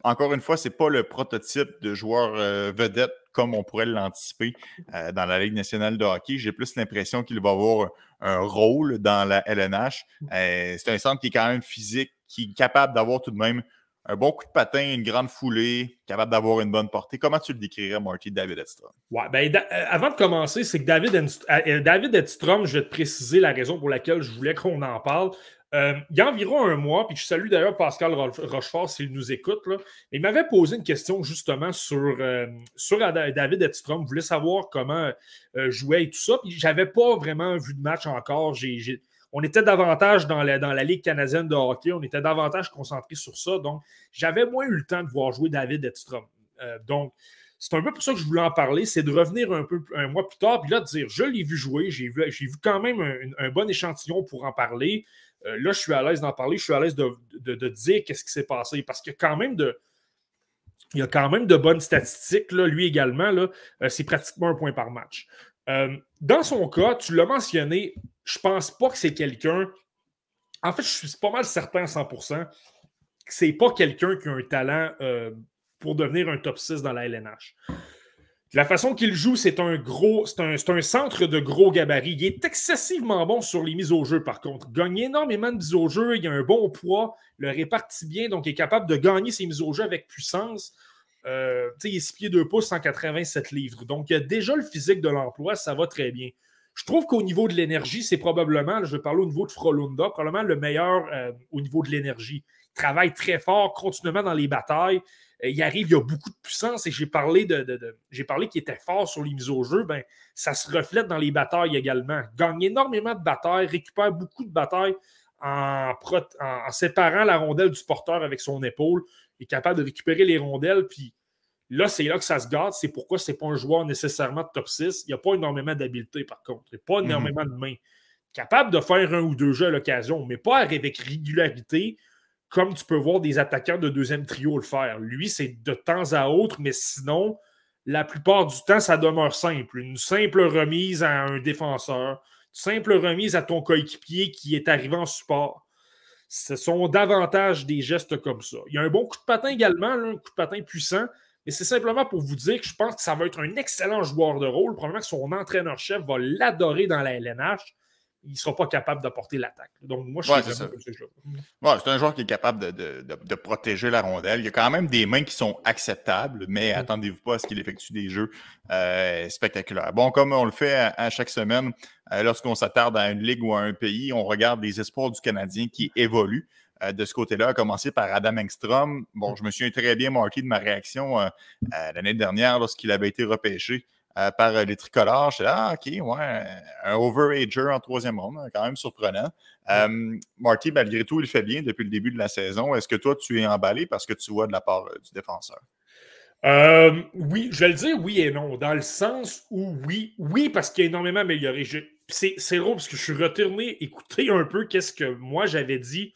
encore une fois, ce n'est pas le prototype de joueur vedette comme on pourrait l'anticiper dans la Ligue nationale de hockey. J'ai plus l'impression qu'il va avoir un rôle dans la LNH. c'est un centre qui est quand même physique, qui est capable d'avoir tout de même un bon coup de patin, une grande foulée, capable d'avoir une bonne portée. Comment tu le décrirais, Marty, David Edstrom? Ouais, ben, euh, avant de commencer, c'est que David, euh, David Edstrom, je vais te préciser la raison pour laquelle je voulais qu'on en parle. Euh, il y a environ un mois, puis je salue d'ailleurs Pascal Rochefort s'il nous écoute, il m'avait posé une question justement sur, sur David Edstrom. Voulait savoir comment jouait et tout ça. Puis j'avais pas vraiment vu de match encore. On était davantage dans la, dans la Ligue canadienne de hockey, on était davantage concentré sur ça. Donc, j'avais moins eu le temps de voir jouer David Edstrom. Euh, donc, c'est un peu pour ça que je voulais en parler, c'est de revenir un peu un mois plus tard, puis là, de dire, je l'ai vu jouer, j'ai vu, vu quand même un, bon échantillon pour en parler. Euh, là, je suis à l'aise d'en parler, je suis à l'aise de, dire qu'est-ce qui s'est passé, parce qu'il y a quand même de, il y a quand même de bonnes statistiques, là, lui également. Là, euh, c'est pratiquement un point par match. dans son cas, tu l'as mentionné, je pense pas que c'est quelqu'un. En fait, je suis pas mal certain à 100% que c'est pas quelqu'un qui a un talent euh, pour devenir un top 6 dans la LNH. La façon qu'il joue, c'est un gros, c'est un, centre de gros gabarit. Il est excessivement bon sur les mises au jeu, par contre. Il gagne énormément de mises au jeu, il a un bon poids, le répartit bien, donc il est capable de gagner ses mises au jeu avec puissance. Euh, il est 6 pieds 2 pouces, 187 livres. Donc, il déjà le physique de l'emploi, ça va très bien. Je trouve qu'au niveau de l'énergie, c'est probablement, je vais parler au niveau de Frolunda, probablement le meilleur euh, au niveau de l'énergie. Il travaille très fort, continuellement dans les batailles. Euh, il arrive, il y a beaucoup de puissance et j'ai parlé de, j'ai parlé qu'il était fort sur les mises au jeu. Ben, ça se reflète dans les batailles également. Il gagne énormément de batailles, récupère beaucoup de batailles en, en, séparant la rondelle du porteur avec son épaule. Il est capable de récupérer les rondelles, puis Là, c'est là que ça se gâte. C'est pourquoi ce n'est pas un joueur nécessairement de top 6. Il n'y a pas énormément d'habileté, par contre. Il n'y a pas mhm. énormément de mains. Capable de faire un ou deux jeux à l'occasion, mais pas avec régularité, comme tu peux voir des attaquants de deuxième trio le faire. Lui, c'est de temps à autre, mais sinon, la plupart du temps, ça demeure simple. Une simple remise à un défenseur, une simple remise à ton coéquipier qui est arrivé en support. Ce sont davantage des gestes comme ça. Il y a un bon coup de patin également, un coup de patin puissant, et c'est simplement pour vous dire que je pense que ça va être un excellent joueur de rôle. Probablement que son entraîneur-chef va l'adorer dans la LNH. Il ne sera pas capable d'apporter l'attaque. Donc, moi, je suis ouais, c'est c'est un joueur qui est capable de, protéger la rondelle. Il y a quand même des mains qui sont acceptables, mais mm. attendez-vous pas à ce qu'il effectue des jeux euh, spectaculaires. Bon, comme on le fait à, chaque semaine, euh, lorsqu'on s'attarde à une ligue ou à un pays, on regarde les espoirs du Canadien qui évoluent. Euh, de ce côté-là, a commencé par Adam Engstrom. Bon, mm. je me souviens très bien, marqué de ma réaction l'année dernière lorsqu'il avait été repêché par les tricolores. Je ah, OK, ouais, un overager en troisième ronde, quand même surprenant. Mm. Marty, malgré tout, il fait bien depuis le début de la saison. Est-ce que toi, tu es emballé parce que tu vois de la part du défenseur? oui, je vais le dire oui et non, dans le sens où oui, oui, parce qu'il a énormément amélioré. C'est drôle parce que je suis retourné écouter un peu qu'est-ce que moi j'avais dit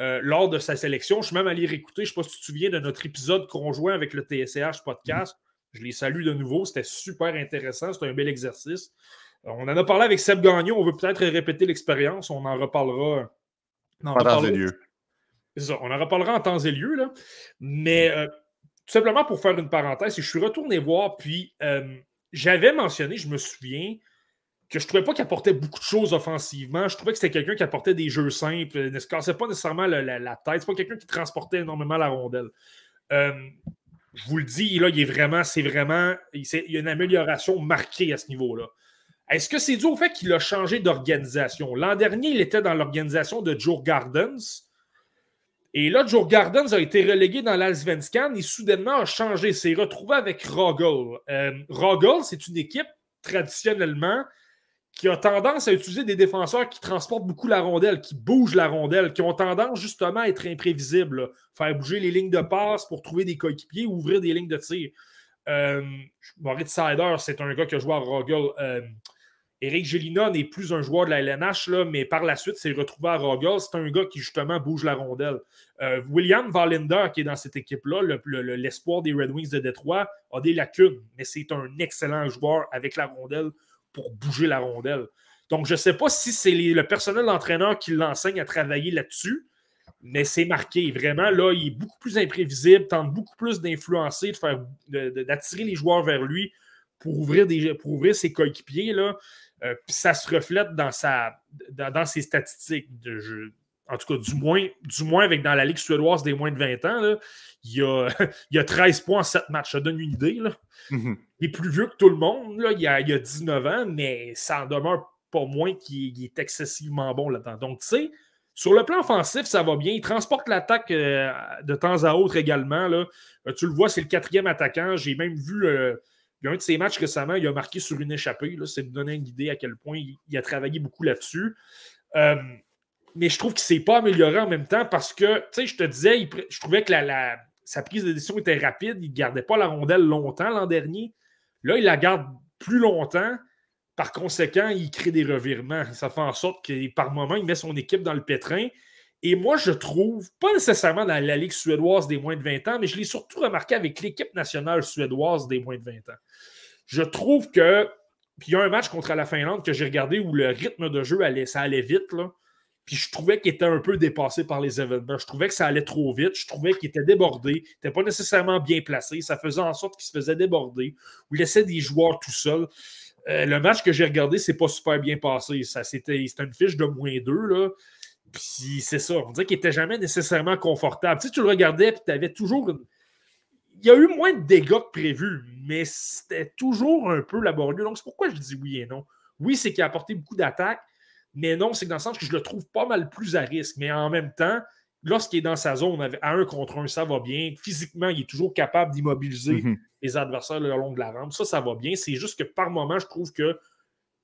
euh, lors de sa sélection. Je suis même allé réécouter, je ne sais pas si tu te souviens de notre épisode conjoint avec le TSCH podcast. Je les salue de nouveau. C'était super intéressant. C'était un bel exercice. Euh, on en a parlé avec Seb Gagnon. On veut peut-être répéter l'expérience. On en reparlera. en temps et lieu. C'est ça. On en reparlera en temps et lieu. Là. Mais euh, tout simplement pour faire une parenthèse, je suis retourné voir, puis j'avais mentionné, je me souviens, que je trouvais pas qu'il apportait beaucoup de choses offensivement. Je trouvais que c'était quelqu'un qui apportait des jeux simples, ne se cassait pas nécessairement la, la, tête. C'est pas quelqu'un qui transportait énormément la rondelle. Euh, je vous le dis, là, il est vraiment, c'est vraiment, il, y a une amélioration marquée à ce niveau-là. Est-ce que c'est dû au fait qu'il a changé d'organisation? L'an dernier, il était dans l'organisation de Joe Gardens. Et là, Joe Gardens a été relégué dans l'Alsvenskan et soudainement a changé. S'est retrouvé avec Rogel. Euh, Rogel, c'est une équipe traditionnellement qui a tendance à utiliser des défenseurs qui transportent beaucoup la rondelle, qui bougent la rondelle, qui ont tendance justement à être imprévisibles, faire bouger les lignes de passe pour trouver des coéquipiers, ouvrir des lignes de tir. Euh, Moritz Sider, c'est un gars qui a joué à Rogel. Euh, Eric Gelina n'est plus un joueur de la LNH, mais par la suite, s'est retrouvé à Rogers. C'est un gars qui, justement, bouge la rondelle. Euh, William Valinder, qui est dans cette équipe-là, l'espoir des Red Wings de Détroit, a des lacunes, mais c'est un excellent joueur avec la rondelle pour bouger la rondelle. Donc, je ne sais pas si c'est le personnel d'entraîneur qui l'enseigne à travailler là-dessus, mais c'est marqué. Vraiment, là, il est beaucoup plus imprévisible, tente beaucoup plus d'influencer, d'attirer les joueurs vers lui pour ouvrir, ses coéquipiers. Là. Euh, ça se reflète dans, sa, dans, ses statistiques de jeu. En tout cas, du moins, du moins avec dans la Ligue suédoise des moins de 20 ans, là, il, y a, il a 13 points en 7 matchs. Ça donne une idée. Là. Mm-hmm. Il est plus vieux que tout le monde. Là. Il, a, il a 19 ans, mais ça en demeure pas moins qu'il est excessivement bon là-dedans. Donc, tu sais, sur le plan offensif, ça va bien. Il transporte l'attaque euh, de temps à autre également. Là. Euh, tu le vois, c'est le quatrième attaquant. J'ai même vu il y a un de ses matchs récemment, il a marqué sur une échappée. C'est de donner une idée à quel point il, a travaillé beaucoup là-dessus. Mais je trouve qu'il ne s'est pas amélioré en même temps parce que, tu sais, je te disais, je trouvais que sa prise de décision était rapide. Il ne gardait pas la rondelle longtemps l'an dernier. Là, il la garde plus longtemps. Par conséquent, il crée des revirements. Ça fait en sorte que par moment, il met son équipe dans le pétrin. Et moi, je trouve, pas nécessairement dans la Ligue suédoise des moins de 20 ans, mais je l'ai surtout remarqué avec l'équipe nationale suédoise des moins de 20 ans. Je trouve que. Puis il y a un match contre la Finlande que j'ai regardé où le rythme de jeu allait, ça allait vite. Là. Puis je trouvais qu'il était un peu dépassé par les événements. Je trouvais que ça allait trop vite. Je trouvais qu'il était débordé. Il n'était pas nécessairement bien placé. Ça faisait en sorte qu'il se faisait déborder. Ou laissait des joueurs tout seuls. Euh, le match que j'ai regardé, c'est pas super bien passé. C'était une fiche de moins 2. Là. Puis c'est ça, on dirait qu'il n'était jamais nécessairement confortable. Tu sais, tu le regardais, puis tu avais toujours. Il y a eu moins de dégâts que prévu, mais c'était toujours un peu laborieux. Donc, c'est pourquoi je dis oui et non. Oui, c'est qu'il a apporté beaucoup d'attaques, mais non, c'est dans le sens que je le trouve pas mal plus à risque. Mais en même temps, lorsqu'il est dans sa zone à un contre un, ça va bien. Physiquement, il est toujours capable d'immobiliser mhm. les adversaires le long de la rampe. Ça, ça va bien. C'est juste que par moment, je trouve que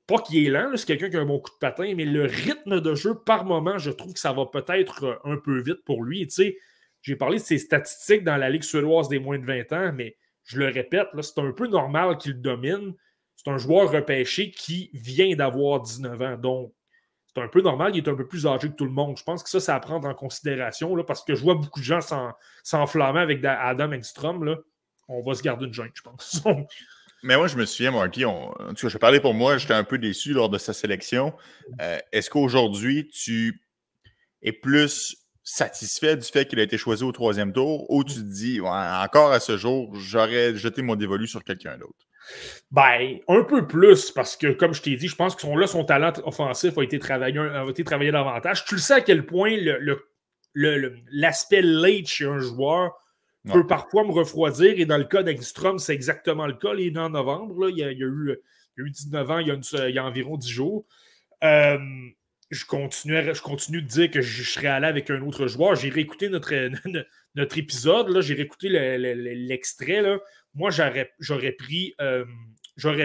pas qu'il est lent, c'est quelqu'un qui a un bon coup de patin, mais le rythme de jeu, par moment, je trouve que ça va peut-être euh, un peu vite pour lui. Tu sais, j'ai parlé de ses statistiques dans la Ligue suédoise des moins de 20 ans, mais je le répète, c'est un peu normal qu'il domine. C'est un joueur repêché qui vient d'avoir 19 ans. Donc, un peu normal, il est un peu plus âgé que tout le monde. Je pense que ça, c'est à prendre en considération là, parce que je vois beaucoup de gens s'enflammer avec Adam Engstrom. Là. On va se garder une jointe, je pense. Mais moi, je me souviens, Marky, en tout cas, je parlais pour moi, j'étais un peu déçu lors de sa sélection. Euh, est-ce qu'aujourd'hui, tu es plus satisfait du fait qu'il a été choisi au troisième tour ou tu te dis, encore à ce jour, j'aurais jeté mon dévolu sur quelqu'un d'autre? Ben, un peu plus, parce que, comme je t'ai dit, je pense que son, là, son talent offensif a été travaillé, a été travaillé davantage. Tu le sais à quel point l'aspect le, late chez un joueur peut parfois me refroidir. Et dans le cas d'Engstrom, c'est exactement le cas. Il est né en novembre. Il, y a, eu, 19 ans, il y a, environ 10 jours. Euh, je, je continue de dire que je serais allé avec un autre joueur. J'ai réécouté notre, notre épisode. J'ai réécouté l'extrait. Moi, j'aurais pris, euh,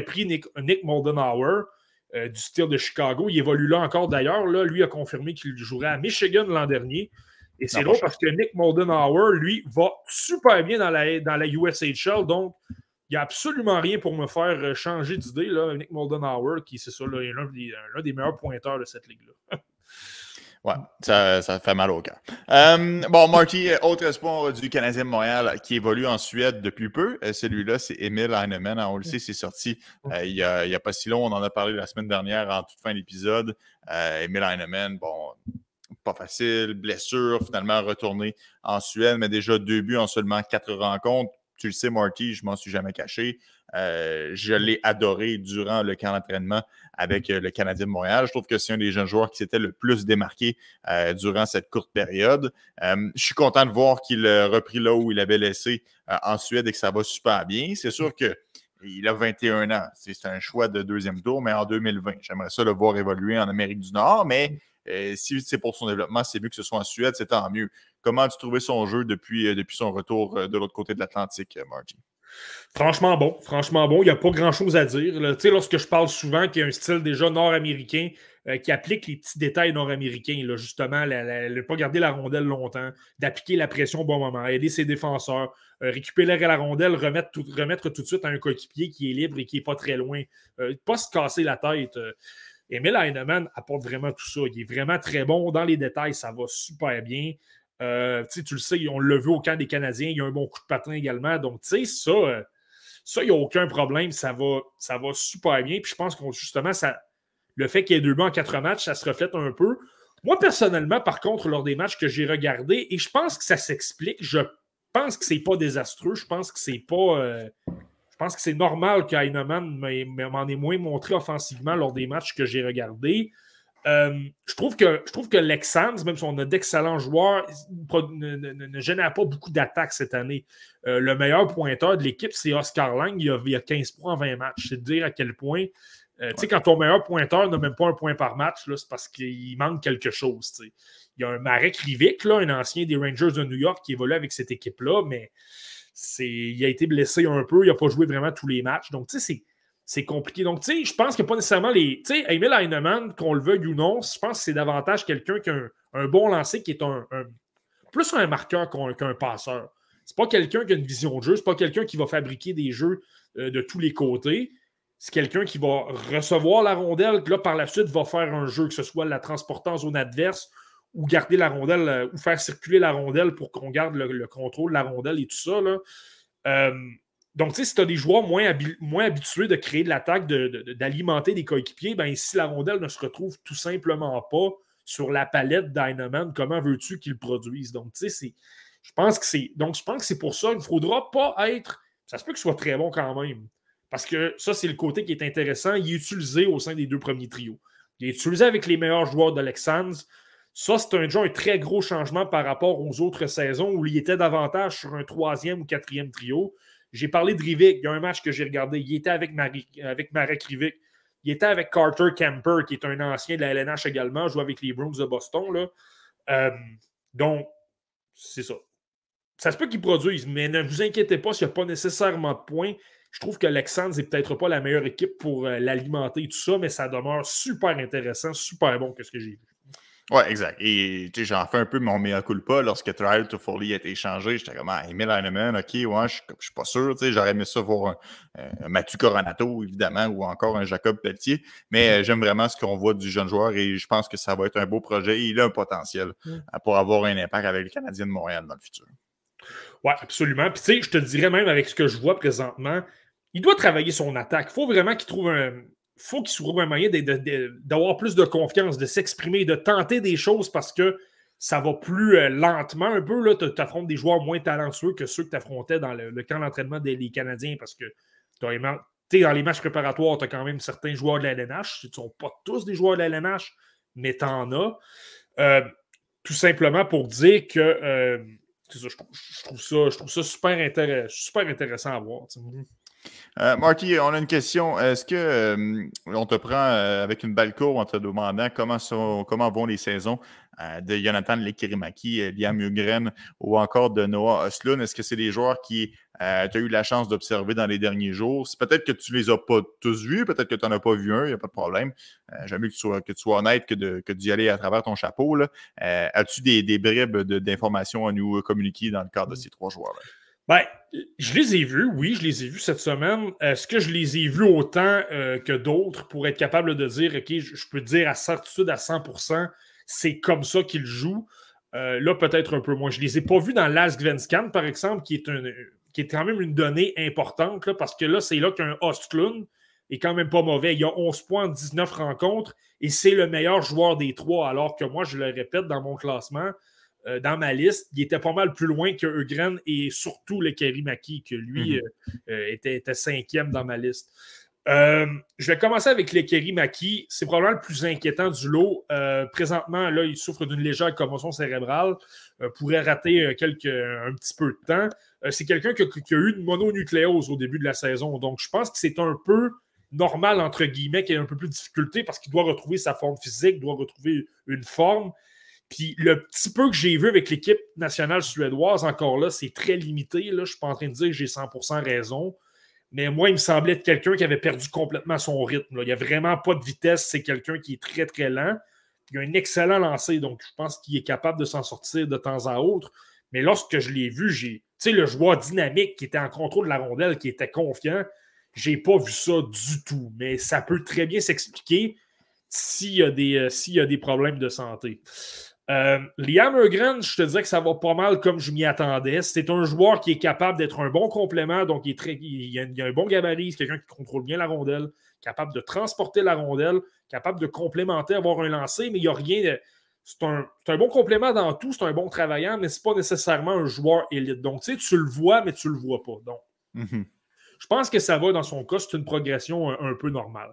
pris Nick, Nick Moldenhauer. Euh, du style de Chicago. Il évolue là encore d'ailleurs. Lui a confirmé qu'il jouerait à Michigan l'an dernier. Et c'est drôle parce que Nick Moldenhauer, lui, va super bien dans la, dans la USHL. Donc, il n'y a absolument rien pour me faire euh, changer d'idée. Nick Moldenhauer, qui, c'est ça, est l'un des, meilleurs pointeurs de cette ligue-là. Ouais, ça, ça, fait mal au cœur. Euh, bon, Marty, autre espoir du Canadien de Montréal qui évolue en Suède depuis peu. Euh, celui-là, c'est Emile Heinemann. On le sait, c'est sorti il n'y a, a, pas si long. On en a parlé la semaine dernière en toute fin d'épisode. Emile Heinemann, bon, pas facile, blessure, finalement retourné en Suède, mais déjà deux buts en seulement quatre rencontres. Tu le sais, Marty, je m'en suis jamais caché. Euh, je l'ai adoré durant le camp d'entraînement avec euh, le Canadien de Montréal. Je trouve que c'est un des jeunes joueurs qui s'était le plus démarqué euh, durant cette courte période. je suis content de voir qu'il a repris là où il avait laissé en Suède et que ça va super bien. C'est sûr que il a 21 ans. C'est un choix de deuxième tour, mais en 2020. J'aimerais ça le voir évoluer en Amérique du Nord, mais si c'est pour son développement, c'est mieux que ce soit en Suède, c'est tant mieux. Comment as-tu trouvé son jeu depuis, depuis son retour de l'autre côté de l'Atlantique, Margie? Franchement bon, franchement bon. Il n'y a pas grand-chose à dire. Tu lorsque je parle souvent qu'il y a un style déjà nord-américain euh, qui applique les petits détails nord-américains, justement, ne pas garder la rondelle longtemps, d'appliquer la pression au bon moment, aider ses défenseurs, euh, récupérer la rondelle, remettre tout, de suite à un coéquipier qui est libre et qui n'est pas très loin. Euh, pas se casser la tête. Emile Heinemann apporte vraiment tout ça. Il est vraiment très bon. Dans les détails, ça va super bien. Tu le sais, on le veut au camp des Canadiens. Il y a un bon coup de patin également. Donc, tu sais, ça, ça, il n'y a aucun problème. Ça va, ça va super bien. Puis je pense qu'on justement, ça, le fait qu'il y ait deux buts en quatre matchs, ça se reflète un peu. Moi, personnellement, par contre, lors des matchs que j'ai regardés, et je pense que ça s'explique, je pense que c'est pas désastreux. Je pense que c'est pas. Euh, je pense que c'est normal qu'Aineman m'en ait moins montré offensivement lors des matchs que j'ai regardés. Euh, je trouve que, je trouve que Lexans, même si on a d'excellents joueurs, ne, ne, génère pas beaucoup d'attaques cette année. Euh, le meilleur pointeur de l'équipe, c'est Oscar Lang. Il a, a, 15 points en 20 matchs. C'est de dire à quel point. Euh, tu sais, quand ton meilleur pointeur n'a même pas un point par match, c'est parce qu'il manque quelque chose. Il y a un Marek Rivik, là, un ancien des Rangers de New York, qui évolue avec cette équipe-là, mais il a été blessé un peu. Il n'a pas joué vraiment tous les matchs. Donc, tu sais, c'est compliqué. Donc, tu sais, je pense a pas nécessairement les. Tu sais, Emil Heinemann, qu'on le veuille ou non, je pense que c'est davantage quelqu'un qui a un, bon lancer, qui est un, plus un marqueur qu'un passeur. C'est pas quelqu'un qui a une vision de jeu, c'est pas quelqu'un qui va fabriquer des jeux euh, de tous les côtés. C'est quelqu'un qui va recevoir la rondelle, qui là, par la suite, va faire un jeu, que ce soit la transporter en zone adverse ou garder la rondelle, euh, ou faire circuler la rondelle pour qu'on garde le, contrôle de la rondelle et tout ça. Euh, donc, si tu as des joueurs moins, moins, habitués de créer de l'attaque, d'alimenter des coéquipiers, ben, si la rondelle ne se retrouve tout simplement pas sur la palette Dynaman, comment veux-tu qu'ils produisent? Donc, tu sais, je pense que c'est. Donc, je pense que c'est pour ça qu'il ne faudra pas être. Ça se peut qu'il soit très bon quand même. Parce que ça, c'est le côté qui est intéressant. Il est utilisé au sein des deux premiers trios. Il est utilisé avec les meilleurs joueurs d'Alexandre. Ça, c'est un, un très gros changement par rapport aux autres saisons où il était davantage sur un troisième ou quatrième trio. J'ai parlé de Rivik. Il y a un match que j'ai regardé. Il était avec, avec Marek Rivik. Il était avec Carter Kemper, qui est un ancien de la LNH également, joue avec les Bruins de Boston. Là. Euh, donc, c'est ça. Ça se peut qu'ils produisent, mais ne vous inquiétez pas s'il n'y a pas nécessairement de points. Je trouve que Lexans n'est peut-être pas la meilleure équipe pour euh, l'alimenter et tout ça, mais ça demeure super intéressant, super bon que ce que j'ai vu. Ouais, exact. Et j'en fais un peu mon mea culpa lorsque Trial to Foley a été échangé. J'étais comme, ah, Emile Heinemann, ok, ouais, je suis pas sûr. J'aurais aimé ça voir un, Mathieu Coronato, évidemment, ou encore un Jacob Pelletier. Mais euh, j'aime vraiment ce qu'on voit du jeune joueur et je pense que ça va être un beau projet. il a un potentiel mm. euh, pour avoir un impact avec le Canadien de Montréal dans le futur. Ouais, absolument. Puis, tu sais, je te dirais même avec ce que je vois présentement, il doit travailler son attaque. Il faut vraiment qu'il trouve un faut qu'il trouve un moyen d'avoir plus de confiance, de s'exprimer, de tenter des choses parce que ça va plus euh, lentement un peu. Tu affrontes des joueurs moins talentueux que ceux que tu affrontais dans le, camp d'entraînement des Canadiens parce que dans les matchs préparatoires, tu as quand même certains joueurs de la LNH. Ce ne sont pas tous des joueurs de la LNH, mais tu en as. Euh, tout simplement pour dire que euh, je, trouve ça, super, super intéressant à voir. Euh, Marty, on a une question. Est-ce que euh, on te prend euh, avec une balle courbe en te demandant comment, comment vont les saisons de Jonathan Lekirimaki, Liam Ugren ou encore de Noah Oslund? Est-ce que c'est des joueurs qui tu as eu la chance d'observer dans les derniers jours? Peut-être que tu ne les as pas tous vus, peut-être que tu n'en as pas vu un, il n'y a pas de problème. J'aime mieux que tu, sois, que tu sois honnête que, d'y aller à travers ton chapeau. As-tu des, des bribes d'informations à nous communiquer dans le cadre de ces trois joueurs-là? Ben, je les ai vus, oui, je les ai vus cette semaine. Est-ce que je les ai vus autant euh, que d'autres pour être capable de dire, OK, je, peux dire à certitude à 100%, c'est comme ça qu'ils jouent? Euh, là, peut-être un peu moins. Je ne les ai pas vus dans Last Svenskan, par exemple, qui est, qui est quand même une donnée importante, parce que là, c'est là qu'un Ostlund est quand même pas mauvais. Il a 11 points en 19 rencontres et c'est le meilleur joueur des trois, alors que moi, je le répète dans mon classement, euh, dans ma liste, il était pas mal plus loin que Eugren et surtout le Maki, que lui mhm. euh, euh, était, cinquième dans ma liste. je vais commencer avec le Maki. C'est probablement le plus inquiétant du lot. présentement, là, il souffre d'une légère commotion cérébrale. pourrait rater quelques, un petit peu de temps. c'est quelqu'un qui, qui, a eu une mononucléose au début de la saison. Donc, je pense que c'est un peu normal, entre guillemets, qu'il ait un peu plus de difficulté parce qu'il doit retrouver sa forme physique, doit retrouver une forme. Puis le petit peu que j'ai vu avec l'équipe nationale suédoise, encore là, c'est très limité. Là. Je ne suis pas en train de dire que j'ai 100% raison. Mais moi, il me semblait être quelqu'un qui avait perdu complètement son rythme. Il n'y a vraiment pas de vitesse. C'est quelqu'un qui est très, très lent. Il a un excellent lancer, donc je pense qu'il est capable de s'en sortir de temps à autre. Mais lorsque je l'ai vu, j'ai, tu sais, le joueur dynamique qui était en contrôle de la rondelle, qui était confiant, j'ai pas vu ça du tout. Mais ça peut très bien s'expliquer s'il y, euh, s'il y a des problèmes de santé. Euh, Liam Ergren, je te dirais que ça va pas mal comme je m'y attendais. C'est un joueur qui est capable d'être un bon complément, donc il, il, a, un bon gabarit, c'est quelqu'un qui contrôle bien la rondelle, capable de transporter la rondelle, capable de complémenter, avoir un lancer, mais il n'y a rien C'est un, bon complément dans tout, c'est un bon travaillant, mais ce n'est pas nécessairement un joueur élite. Donc, tu sais, tu le vois, mais tu le vois pas. Donc, mm-hmm. Je pense que ça va dans son cas, c'est une progression un, peu normale.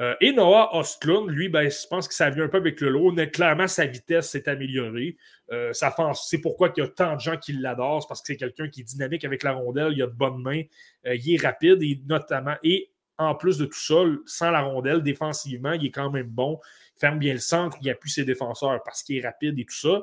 Euh, et Noah Ostlund, lui, ben, je pense que ça vient un peu avec le lot. Mais clairement, sa vitesse s'est améliorée. Euh, c'est pourquoi il y a tant de gens qui l'adorent, parce que c'est quelqu'un qui est dynamique avec la rondelle, il a de bonnes mains, euh, il est rapide et notamment, et en plus de tout ça, sans la rondelle, défensivement, il est quand même bon, il ferme bien le centre, il appuie ses défenseurs parce qu'il est rapide et tout ça.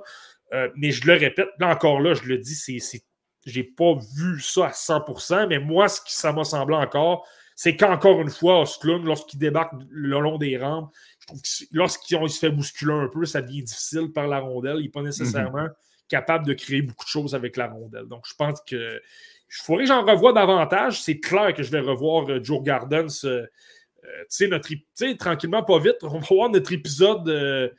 mais je le répète, là encore là, je le dis, c'est j'ai pas vu ça à 100%, mais moi, ce qui ça m'a semblé encore, c'est qu'encore une fois, Ostlund, lorsqu'il débarque le long des rampes, je trouve que lorsqu'il se fait bousculer un peu, ça devient difficile par la rondelle. Il n'est pas nécessairement mhm. capable de créer beaucoup de choses avec la rondelle. Donc, je pense que je faudrait que j'en revoie davantage. C'est clair que je vais revoir euh, Joe Gardens. Euh, euh, tu sais, tranquillement, pas vite. On va voir notre épisode de,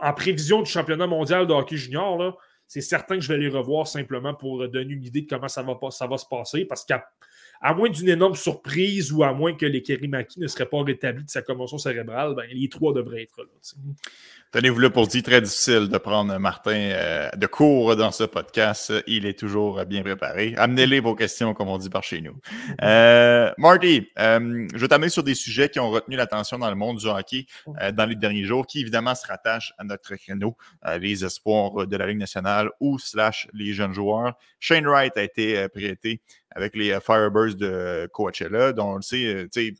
en prévision du championnat mondial de hockey junior. Là c'est certain que je vais les revoir simplement pour donner une idée de comment ça va, ça va se passer. Parce qu'à à moins d'une énorme surprise ou à moins que les Kerimaki ne serait pas rétabli de sa commotion cérébrale, ben, les trois devraient être là. Tenez-vous là pour dire, très difficile de prendre Martin euh, de cours dans ce podcast. Il est toujours bien préparé. Amenez-les vos questions, comme on dit par chez nous. Euh, Marty, euh, je vais t'amener sur des sujets qui ont retenu l'attention dans le monde du hockey dans les derniers jours, qui évidemment se rattachent à notre créneau, les espoirs de la Ligue nationale ou slash les jeunes joueurs. Shane Wright a été prêté avec les Firebirds de Coachella, dont on le sait, sais,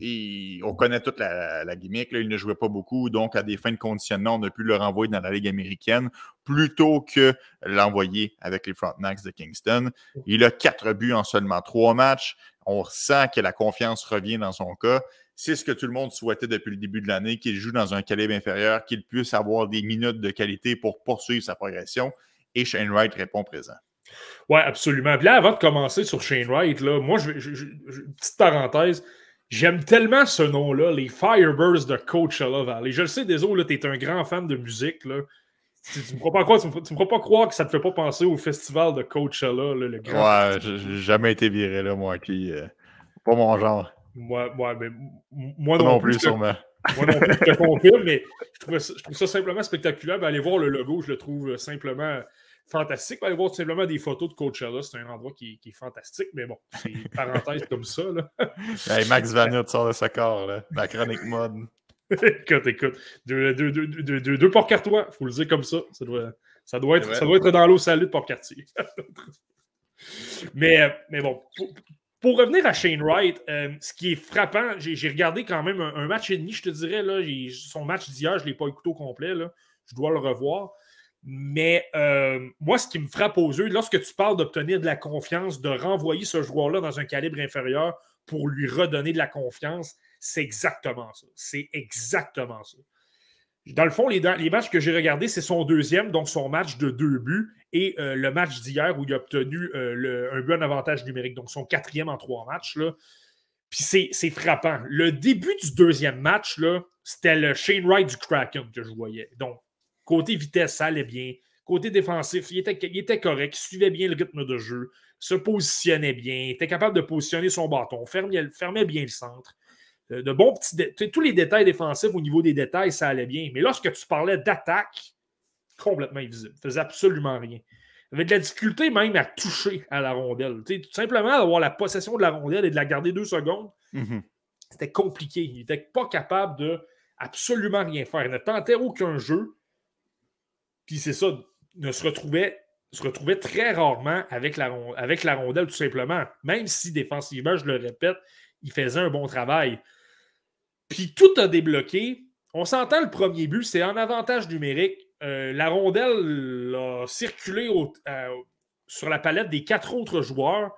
on connaît toute la, gimmick. il ne jouait pas beaucoup, donc à des fins de conditionnement, on a pu le renvoyer dans la Ligue américaine plutôt que l'envoyer avec les Frontenacs de Kingston. Il a quatre buts en seulement trois matchs. On sent que la confiance revient dans son cas. C'est ce que tout le monde souhaitait depuis le début de l'année, qu'il joue dans un calibre inférieur, qu'il puisse avoir des minutes de qualité pour poursuivre sa progression. Et Shane Wright répond présent. Oui, absolument. là, avant de commencer sur Shane Wright, là, moi, je, petite parenthèse, J'aime tellement ce nom-là, les Firebirds de Coachella Valley. Je le sais, désolé, tu es un grand fan de musique. Là. Tu ne me crois pas croire, tu me, pas croire que ça te fait pas penser au festival de Coachella, là, le grand. Ouais, j'ai jamais été viré là, moi, qui. Euh, pas mon genre. Moi, moi, mais, moi non, plus, sûrement. Moi non plus, je te confirme, mais je trouve, ça, je trouve ça simplement spectaculaire. Ben, allez voir le logo, je le trouve euh, simplement fantastique. Allez voir tout simplement des photos de Coachella. C'est un endroit qui, est fantastique, mais bon, c'est une parenthèse comme ça. Là. Max Vanut sort de sa corps, là. la chronique mode. écoute, écoute. Deux, deux, deux, deux, deux Port-Cartois, il faut le dire comme ça. Ça doit, ça doit, être, ça doit être dans l'eau salée de Port-Cartier. mais, mais bon, pour, revenir à Shane Wright, euh, ce qui est frappant, j'ai regardé quand même un, match et demi, je te dirais. Là, son match d'hier, je ne l'ai pas écouté au complet. Là. Je dois le revoir. Mais euh, moi, ce qui me frappe aux yeux, lorsque tu parles d'obtenir de la confiance, de renvoyer ce joueur-là dans un calibre inférieur pour lui redonner de la confiance, c'est exactement ça. C'est exactement ça. Dans le fond, les, matchs que j'ai regardés, c'est son deuxième, donc son match de deux buts, et euh, le match d'hier où il a obtenu euh, un but en avantage numérique, donc son quatrième en trois matchs. Puis c'est frappant. Le début du deuxième match, c'était le Shane Wright du Kraken que je voyais. Donc, Côté vitesse, ça allait bien. Côté défensif, il était, il était correct, il suivait bien le rythme de jeu, se positionnait bien, était capable de positionner son bâton, fermait, fermait bien le centre. Euh, de bons petits tous les détails défensifs au niveau des détails, ça allait bien. Mais lorsque tu parlais d'attaque, complètement invisible. Il faisait absolument rien. Il avait de la difficulté même à toucher à la rondelle. tout simplement d'avoir la possession de la rondelle et de la garder deux secondes, mm-hmm. c'était compliqué. Il n'était pas capable de absolument rien faire. Il ne tentait aucun jeu. Puis c'est ça, ne se retrouvait, très rarement avec la, avec la rondelle, tout simplement. Même si défensivement, je le répète, il faisait un bon travail. Puis tout a débloqué. On s'entend le premier but, c'est en avantage numérique. Euh, la rondelle a circulé sur la palette des quatre autres joueurs.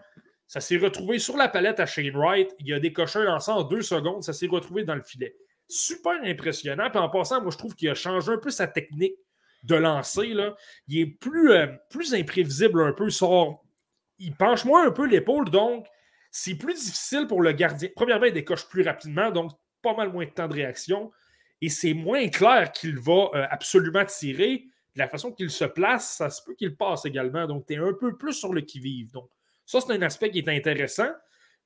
Ça s'est retrouvé sur la palette à Shane Wright. Il a décoché un lancé en deux secondes. Ça s'est retrouvé dans le filet. Super impressionnant. Puis en passant, moi, je trouve qu'il a changé un peu sa technique de lancer. Là. Il est plus, euh, plus imprévisible un peu. Il penche moins un peu l'épaule. Donc, c'est plus difficile pour le gardien. Premièrement, il décoche plus rapidement. Donc, pas mal moins de temps de réaction. Et c'est moins clair qu'il va euh, absolument tirer. De la façon qu'il se place, ça se peut qu'il passe également. Donc, tu es un peu plus sur le qui-vive. Donc, ça, c'est un aspect qui est intéressant.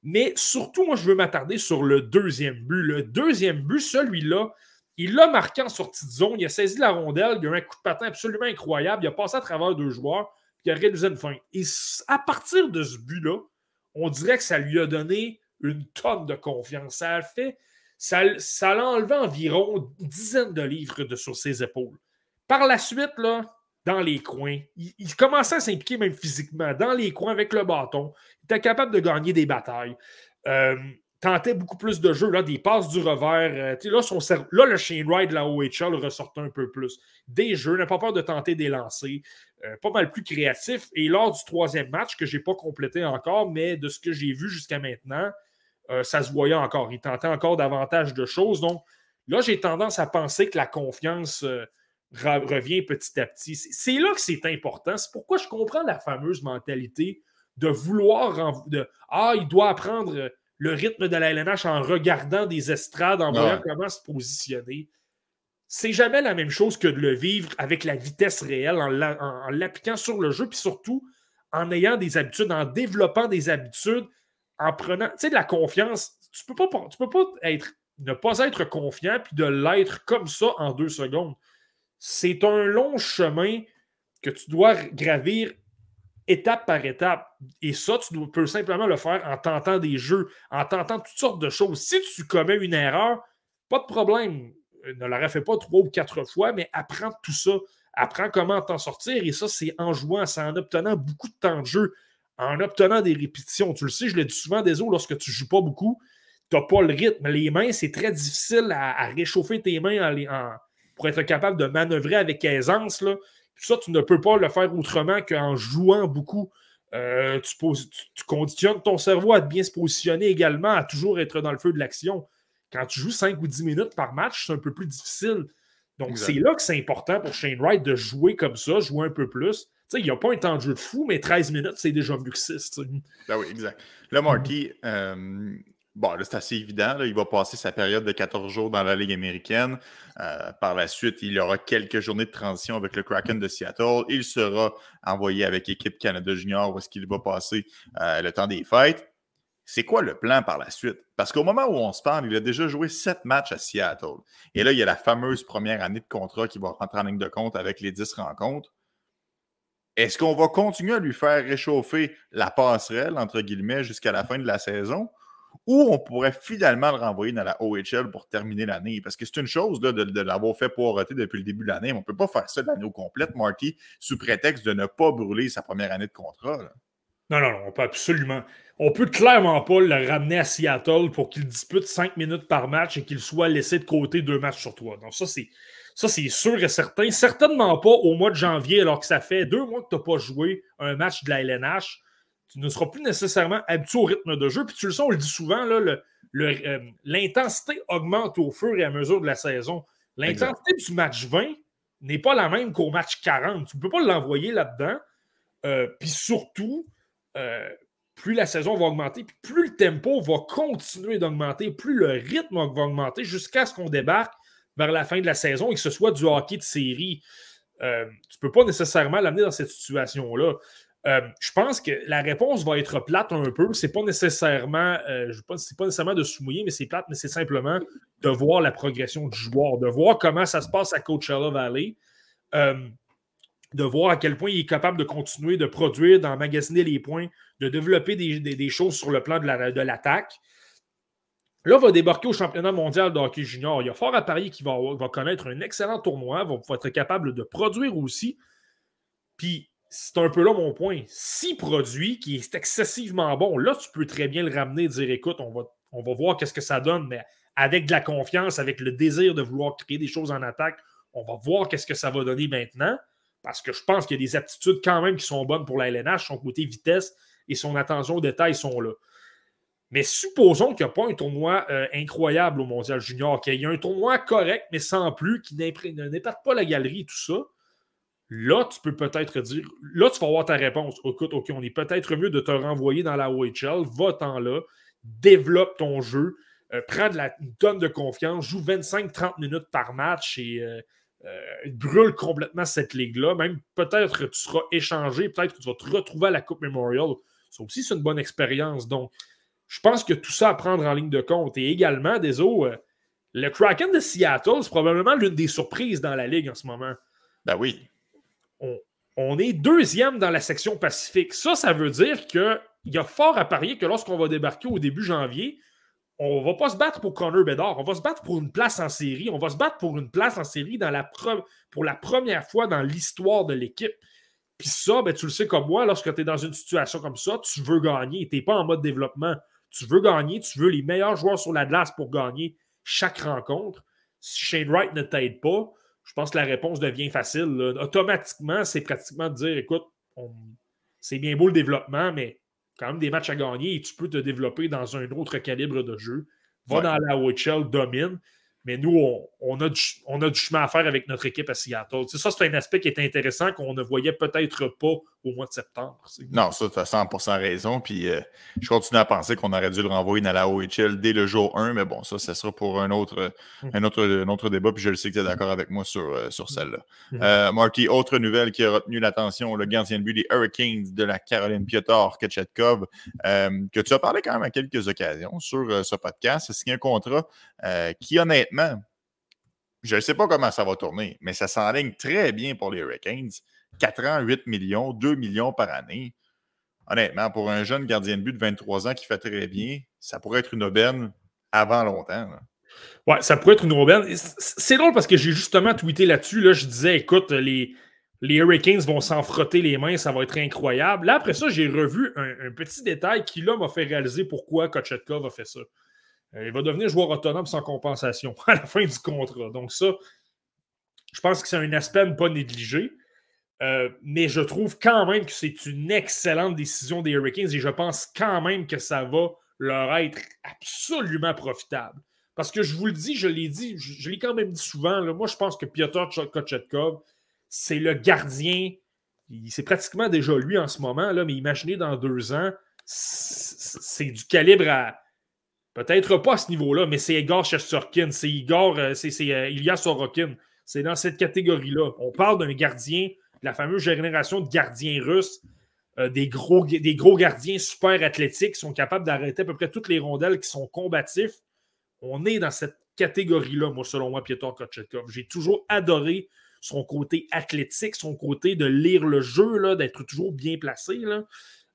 Mais surtout, moi, je veux m'attarder sur le deuxième but. Le deuxième but, celui-là, il l'a marqué en sortie de zone. Il a saisi la rondelle. Il a eu un coup de patin absolument incroyable. Il a passé à travers deux joueurs. Puis il a réalisé une fin. Et à partir de ce but-là, on dirait que ça lui a donné une tonne de confiance. Ça a fait. Ça, l'a enlevé environ une dizaine de livres de sur ses épaules. Par la suite, là, dans les coins. Il, commençait à s'impliquer même physiquement, dans les coins avec le bâton. Il était capable de gagner des batailles. Euh, tentait beaucoup plus de jeux, des passes du revers. Euh, là, là, le Shane Wright de la OHL ressortait un peu plus. Des jeux, n'a pas peur de tenter des lancers. Euh, pas mal plus créatif. Et lors du troisième match, que je n'ai pas complété encore, mais de ce que j'ai vu jusqu'à maintenant, ça se voyait encore. Il tentait encore davantage de choses. Donc là, j'ai tendance à penser que la confiance revient petit à petit. C'est là que c'est important. C'est pourquoi je comprends la fameuse mentalité de vouloir. De, ah, il doit apprendre le rythme de la LNH en regardant des estrades, en voyant comment se positionner. C'est jamais la même chose que de le vivre avec la vitesse réelle, en l'appliquant sur le jeu, puis surtout en ayant des habitudes, en développant des habitudes, en prenant, tu sais, de la confiance. Tu peux pas, tu peux pas être, ne pas être confiant puis de l'être comme ça en deux secondes c'est un long chemin que tu dois gravir étape par étape. Et ça, tu peux simplement le faire en tentant des jeux, en tentant toutes sortes de choses. Si tu commets une erreur, pas de problème. Ne la refais pas trois ou quatre fois, mais apprends tout ça. Apprends comment t'en sortir. Et ça, c'est en jouant, c'est en obtenant beaucoup de temps de jeu, en obtenant des répétitions. Tu le sais, je le dis souvent, des lorsque tu ne joues pas beaucoup, tu n'as pas le rythme. Les mains, c'est très difficile à, réchauffer tes mains pour être capable de manœuvrer avec aisance. Là. Ça, tu ne peux pas le faire autrement qu'en jouant beaucoup. Euh, tu, conditionnes ton cerveau à bien se positionner également, à toujours être dans le feu de l'action. Quand tu joues 5 ou 10 minutes par match, c'est un peu plus difficile. Donc, c'est là que c'est important pour Shane Wright de jouer comme ça, jouer un peu plus. il n'y a pas un temps de jeu de fou, mais 13 minutes, c'est déjà mieux que 6. Ben oui, exact. Là, Marty, euh, Bon, là, c'est assez évident. Il va passer sa période de 14 jours dans la Ligue américaine. Euh, par la suite, il aura quelques journées de transition avec le Kraken de Seattle. Il sera envoyé avec l'équipe Canada Junior où est-ce qu'il va passer euh, le temps des fêtes. C'est quoi le plan par la suite? Parce qu'au moment où on se parle, il a déjà joué sept matchs à Seattle. Et là, il y a la fameuse première année de contrat qui va rentrer en ligne de compte avec les 10 rencontres. Est-ce qu'on va continuer à lui faire réchauffer la passerelle, entre guillemets, jusqu'à la fin de la saison? Ou on pourrait finalement le renvoyer dans la OHL pour terminer l'année. Parce que c'est une chose de, de l'avoir fait poireauter depuis le début de l'année. On ne peut pas faire ça de l'année complète, Marty, sous prétexte de ne pas brûler sa première année de contrat. Non, non, non, on peut absolument. On peut clairement pas le ramener à Seattle pour qu'il dispute cinq minutes par match et qu'il soit laissé de côté deux matchs sur toi. Donc, ça, c'est. Ça, c'est sûr et certain. Certainement pas au mois de janvier, alors que ça fait deux mois que tu n'as pas joué un match de la LNH tu ne seras plus nécessairement habitué au rythme de jeu. Puis tu le sais, on le dit souvent, euh, l'intensité augmente au fur et à mesure de la saison. L'intensité du match 20 n'est pas la même qu'au match 40. Tu ne peux pas l'envoyer là-dedans. Euh, puis surtout, euh, plus la saison va augmenter, puis plus le tempo va continuer d'augmenter, plus le rythme va augmenter jusqu'à ce qu'on débarque vers la fin de la saison et que ce soit du hockey de série. tu ne peux pas nécessairement l'amener dans cette situation-là. Euh, je pense que la réponse va être plate un peu. C'est pas nécessairement, euh, je c'est pas nécessairement de soumoyer, mais c'est plate, mais c'est simplement de voir la progression du joueur, de voir comment ça se passe à Coachella Valley, euh, de voir à quel point il est capable de continuer de produire, d'emmagasiner les points, de développer des, choses sur le plan de, l'attaque. Là, va débarquer au championnat mondial de hockey junior. Il y a fort à parier qu'il va, va connaître un excellent tournoi, va, va être capable de produire aussi. Puis c'est un peu là mon point. Si produit qui est excessivement bon, là, tu peux très bien le ramener et dire écoute, on va, voir qu'est-ce que ça donne, mais avec de la confiance, avec le désir de vouloir créer des choses en attaque. On va voir qu'est-ce que ça va donner maintenant, parce que je pense qu'il y a des aptitudes quand même qui sont bonnes pour la LNH. Son côté vitesse et son attention aux détails sont là. Mais supposons qu'il n'y a pas un tournoi euh, incroyable au Mondial Junior, qu'il y a un tournoi correct, mais sans plus, qui n'épate pas la galerie et tout ça. Là, tu peux peut-être dire, là, tu vas avoir ta réponse. Écoute, OK, on est peut-être mieux de te renvoyer dans la OHL, va-t'en là, développe ton jeu, euh, prends de la, une tonne de confiance, joue 25-30 minutes par match et euh, brûle complètement cette ligue-là. Même peut-être que tu seras échangé, peut-être que tu vas te retrouver à la Coupe Memorial. Ça aussi, c'est une bonne expérience. Donc, je pense que tout ça à prendre en ligne de compte. Et également, des euh, le Kraken de Seattle, c'est probablement l'une des surprises dans la Ligue en ce moment. Ben oui. On, est deuxième dans la section Pacifique. Ça, ça veut dire qu'il y a fort à parier que lorsqu'on va débarquer au début janvier, on ne va pas se battre pour Connor Bedard. On va se battre pour une place en série. On va se battre pour une place en série pour la première fois dans l'histoire de l'équipe. Puis ça, ben, tu le sais comme moi, lorsque tu es dans une situation comme ça, tu veux gagner. Tu n'es pas en mode développement. Tu veux gagner, tu veux les meilleurs joueurs sur la glace pour gagner chaque rencontre. Shane Wright ne t'aide pas, je pense que la réponse devient facile. Automatiquement, c'est pratiquement de dire écoute, c'est bien beau le développement, mais quand même des matchs à gagner et tu peux te développer dans un autre calibre de jeu. Va dans la OHL, domine. Mais nous, on, a du, on, a du, chemin à faire avec notre équipe à Seattle. ça, c'est un aspect qui est intéressant qu'on ne voyait peut-être pas au mois de septembre. Non, ça, tu as 100% raison. Puis euh, je continue à penser qu'on aurait dû le renvoyer dans la OHL dès le jour 1. Mais bon, ça, ça sera pour un autre, hum. un autre, un autre débat. Puis je le sais que tu es d'accord avec moi sur, euh, sur celle-là. Hum. Euh, Marty, autre nouvelle qui a retenu l'attention, le gardien de but des Hurricanes de la Caroline Piotr Ketchetkov, que tu as parlé quand même à quelques occasions sur ce podcast. C'est un contrat qui, honnêtement, je ne sais pas comment ça va tourner, mais ça s'enligne très bien pour les Hurricanes. 4 ans, 8 millions, 2 millions par année. Honnêtement, pour un jeune gardien de but de 23 ans qui fait très bien, ça pourrait être une aubaine avant longtemps. Ouais, ça pourrait être une aubaine. C'est drôle parce que j'ai justement tweeté là-dessus. Là, je disais, écoute, les, les Hurricanes vont s'en frotter les mains, ça va être incroyable. Là, après ça, j'ai revu un, un, petit détail qui, là, m'a fait réaliser pourquoi Kochetkov a fait ça. Euh, il va devenir joueur autonome sans compensation à la fin du contrat. Donc, ça, je pense que c'est un aspect à ne pas négliger. Euh, mais je trouve quand même que c'est une excellente décision des Hurricanes et je pense quand même que ça va leur être absolument profitable. Parce que je vous le dis, je l'ai dit, je, l'ai quand même dit souvent, moi je pense que Piotr Kochetkov, c'est le gardien, c'est pratiquement déjà lui en ce moment, là, mais imaginez dans deux ans, c'est du calibre à, Peut-être pas à ce niveau-là, mais c'est Igor Shesterkin, c'est Igor, euh, c'est euh, Ilya Sorokin. C'est dans cette catégorie-là. On parle d'un gardien, la fameuse génération de gardiens russes, euh, des, gros, gardiens super athlétiques qui sont capables d'arrêter à peu près toutes les rondelles qui sont combatifs. On est dans cette catégorie-là, moi, selon moi, Piotr Kochetkov. J'ai toujours adoré son côté athlétique, son côté de lire le jeu, d'être toujours bien placé.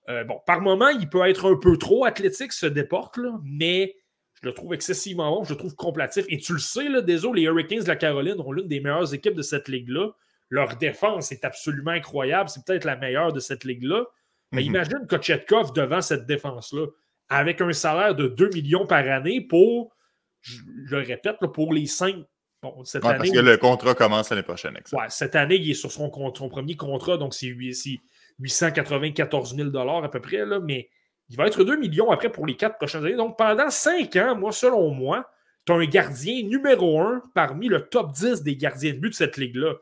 Euh, bon, par moment, il peut être un peu trop athlétique, se déporte, là, mais je le trouve excessivement bon, je le trouve complatif. Et tu le sais, là, les Hurricanes de la Caroline ont l'une des meilleures équipes de cette ligue-là. Leur défense est absolument incroyable. C'est peut-être la meilleure de cette ligue-là. Mais mhm. imagine Kochetkov devant cette défense-là, avec un salaire de 2 millions par année pour, je le répète, pour les 5 Bon, cette année, parce que le contrat commence l'année prochaine. Ouais, cette année, il est sur son, son premier contrat, donc c'est 894 000 à peu près, là, mais il va être 2 millions après pour les quatre prochaines années. Donc, pendant 5 ans, moi, selon moi, tu as un gardien numéro 1 parmi le top 10 des gardiens de but de cette ligue-là.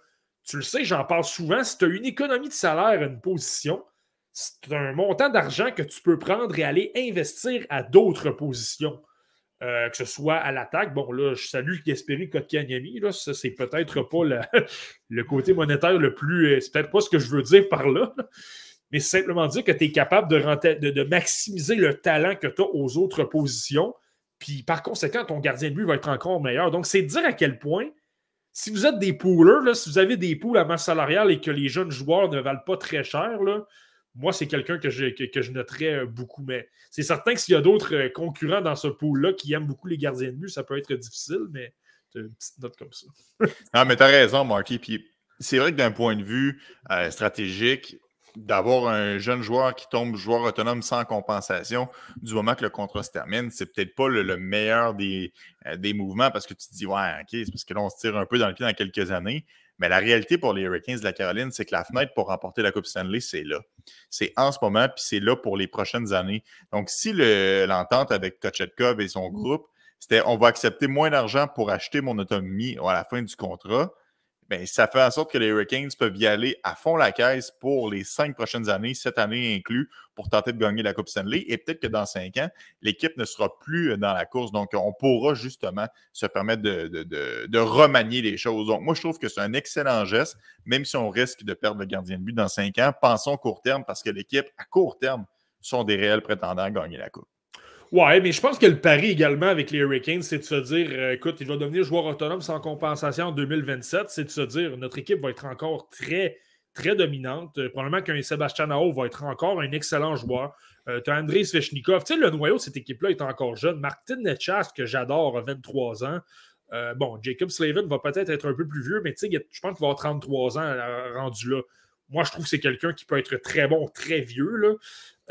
Tu le sais, j'en parle souvent. Si tu as une économie de salaire à une position, c'est un montant d'argent que tu peux prendre et aller investir à d'autres positions. Euh, que ce soit à l'attaque. Bon, là, je salue Gasperi Kotkaniemi. Là, ça, c'est peut-être pas le, côté monétaire le plus. Euh, c'est peut-être pas ce que je veux dire par là. Mais c'est simplement dire que tu es capable de, de, maximiser le talent que tu as aux autres positions. Puis par conséquent, ton gardien de but va être encore meilleur. Donc, c'est dire à quel point, si vous êtes des poolers, là, si vous avez des poules à masse salariale et que les jeunes joueurs ne valent pas très cher, là, moi, c'est quelqu'un que je, que, je noterais euh, beaucoup. Mais c'est certain que s'il y a d'autres euh, concurrents dans ce pool-là qui aiment beaucoup les gardiens de but, ça peut être difficile, mais une petite note comme ça. ah, mais tu as raison, Marky. Puis c'est vrai que d'un point de vue euh, stratégique, d'avoir un jeune joueur qui tombe joueur autonome sans compensation du moment que le contrat se termine, c'est peut-être pas le, meilleur des, euh, des, mouvements parce que tu te dis, ouais, OK, c'est parce que là, on se tire un peu dans le pied dans quelques années. Mais la réalité pour les Hurricanes de la Caroline, c'est que la fenêtre pour remporter la Coupe Stanley, c'est là. C'est en ce moment, puis c'est là pour les prochaines années. Donc, si l'entente avec Kochetkov et son groupe, c'était on va accepter moins d'argent pour acheter mon autonomie à la fin du contrat, ben, ça fait en sorte que les Hurricanes peuvent y aller à fond la caisse pour les cinq prochaines années, cette année inclus, pour tenter de gagner la Coupe Stanley. Et peut-être que dans cinq ans, l'équipe ne sera plus dans la course. Donc, on pourra justement se permettre de, remanier les choses. Donc, moi, je trouve que c'est un excellent geste, même si on risque de perdre le gardien de but dans cinq ans. Pensons court terme parce que l'équipe, à court terme, sont des réels prétendants à gagner la Coupe. Ouais, mais je pense que le pari également avec les Hurricanes, c'est de se dire euh, écoute, il va devenir joueur autonome sans compensation en 2027. C'est de se dire notre équipe va être encore très, très dominante. Euh, probablement qu'un Sébastien Nao va être encore un excellent joueur. Euh, tu as Andrei Svechnikov. Tu sais, le noyau de cette équipe-là est encore jeune. Martin Netchas, que j'adore, a 23 ans. bon, Jacob Slavin va peut-être être un peu plus vieux, mais tu sais, je pense qu'il va avoir 33 ans rendu là. Moi, je trouve que c'est quelqu'un qui peut être très bon, très vieux. Là.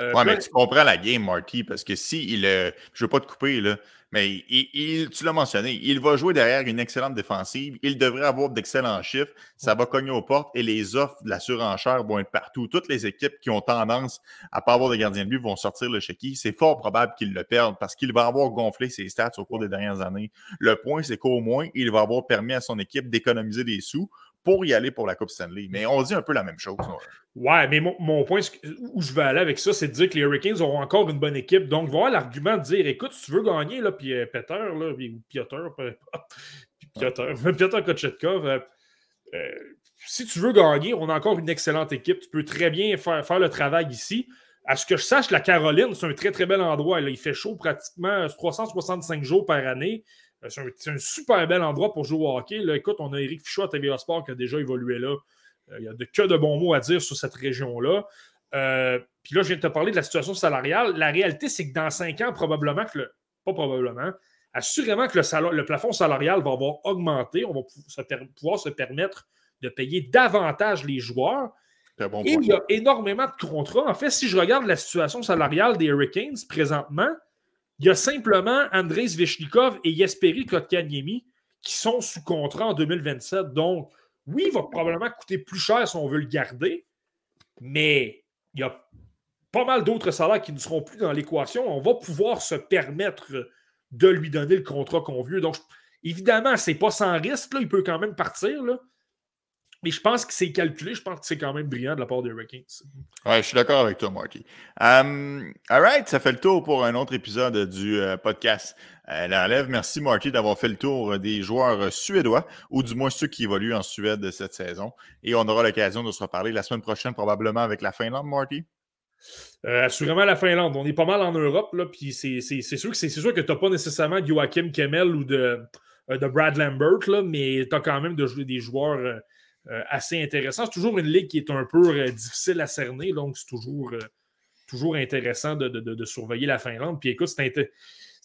Euh, ouais, mais tu comprends la game, Marty, parce que si il. Euh, je ne veux pas te couper, là, mais il, tu l'as mentionné, il va jouer derrière une excellente défensive. Il devrait avoir d'excellents chiffres. Ça va cogner aux portes et les offres de la surenchère vont être partout. Toutes les équipes qui ont tendance à ne pas avoir de gardien de but vont sortir le chéquier. C'est fort probable qu'il le perde parce qu'il va avoir gonflé ses stats au cours des dernières années. Le point, c'est qu'au moins, il va avoir permis à son équipe d'économiser des sous pour y aller pour la Coupe Stanley. Mais on dit un peu la même chose. Ouais, mais mon, point où je veux aller avec ça, c'est de dire que les Hurricanes auront encore une bonne équipe. Donc, voir l'argument de dire écoute, si tu veux gagner, là, puis euh, Peter, là, ou Piotr, Piotr, Piotr Kochetkov, euh, euh, si tu veux gagner, on a encore une excellente équipe. Tu peux très bien faire, faire le travail ici. À ce que je sache, la Caroline, c'est un très, très bel endroit. Là. Il fait chaud pratiquement 365 jours par année. C'est un, super bel endroit pour jouer au hockey. Là, écoute, on a Eric Fichot à TVA Sport qui a déjà évolué là. Euh, il y a de, que de bons mots à dire sur cette région-là. Euh, puis là, je viens de te parler de la situation salariale. La réalité, c'est que dans cinq ans, probablement que le. Pas probablement, assurément que le, le plafond salarial va avoir augmenté. On va pouvoir se permettre de payer davantage les joueurs. Et il y a énormément de contrats. En fait, si je regarde la situation salariale des Hurricanes présentement, il y a simplement Andrei Svechnikov et Jesperi Kotkaniemi qui sont sous contrat en 2027. Donc, oui, il va probablement coûter plus cher si on veut le garder, mais il y a pas mal d'autres salaires qui ne seront plus dans l'équation. On va pouvoir se permettre de lui donner le contrat qu'on veut. Donc, évidemment, c'est pas sans risque. Il peut quand même partir. Là. Mais je pense que c'est calculé. Je pense que c'est quand même brillant de la part des Hurricanes. Ouais, je suis d'accord avec toi, Marky. Um, all right, ça fait le tour pour un autre épisode du euh, podcast. Euh, la relève, merci Marky d'avoir fait le tour des joueurs suédois, ou du moins ceux qui évoluent en Suède cette saison. Et on aura l'occasion de se reparler la semaine prochaine, probablement avec la Finlande, Marky. Euh, assurément la Finlande. On est pas mal en Europe, là, puis c'est sûr que c'est sûr que tu n'as pas nécessairement Joachim Kemmel ou de, de Brad Lambert, là, mais tu as quand même de des joueurs euh, assez intéressant. C'est toujours une ligue qui est un peu euh, difficile à cerner, donc c'est toujours, euh, toujours intéressant de, surveiller la Finlande. Puis écoute, c'est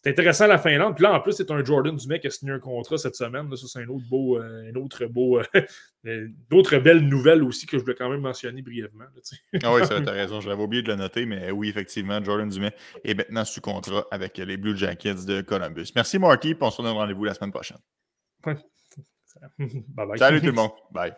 intéressant la Finlande. Puis là, en plus, c'est un Jordan Dumais qui a signé un contrat cette semaine. ça, c'est un autre beau, un autre beau, d'autres belles nouvelles aussi que je voulais quand même mentionner brièvement. ah oui, tu as raison. J'avais oublié de le noter, mais oui, effectivement, Jordan Dumais est maintenant sous contrat avec les Blue Jackets de Columbus. Merci, Marty. Puis on se donne rendez-vous la semaine prochaine. bye bye. Salut tout le monde. Bye.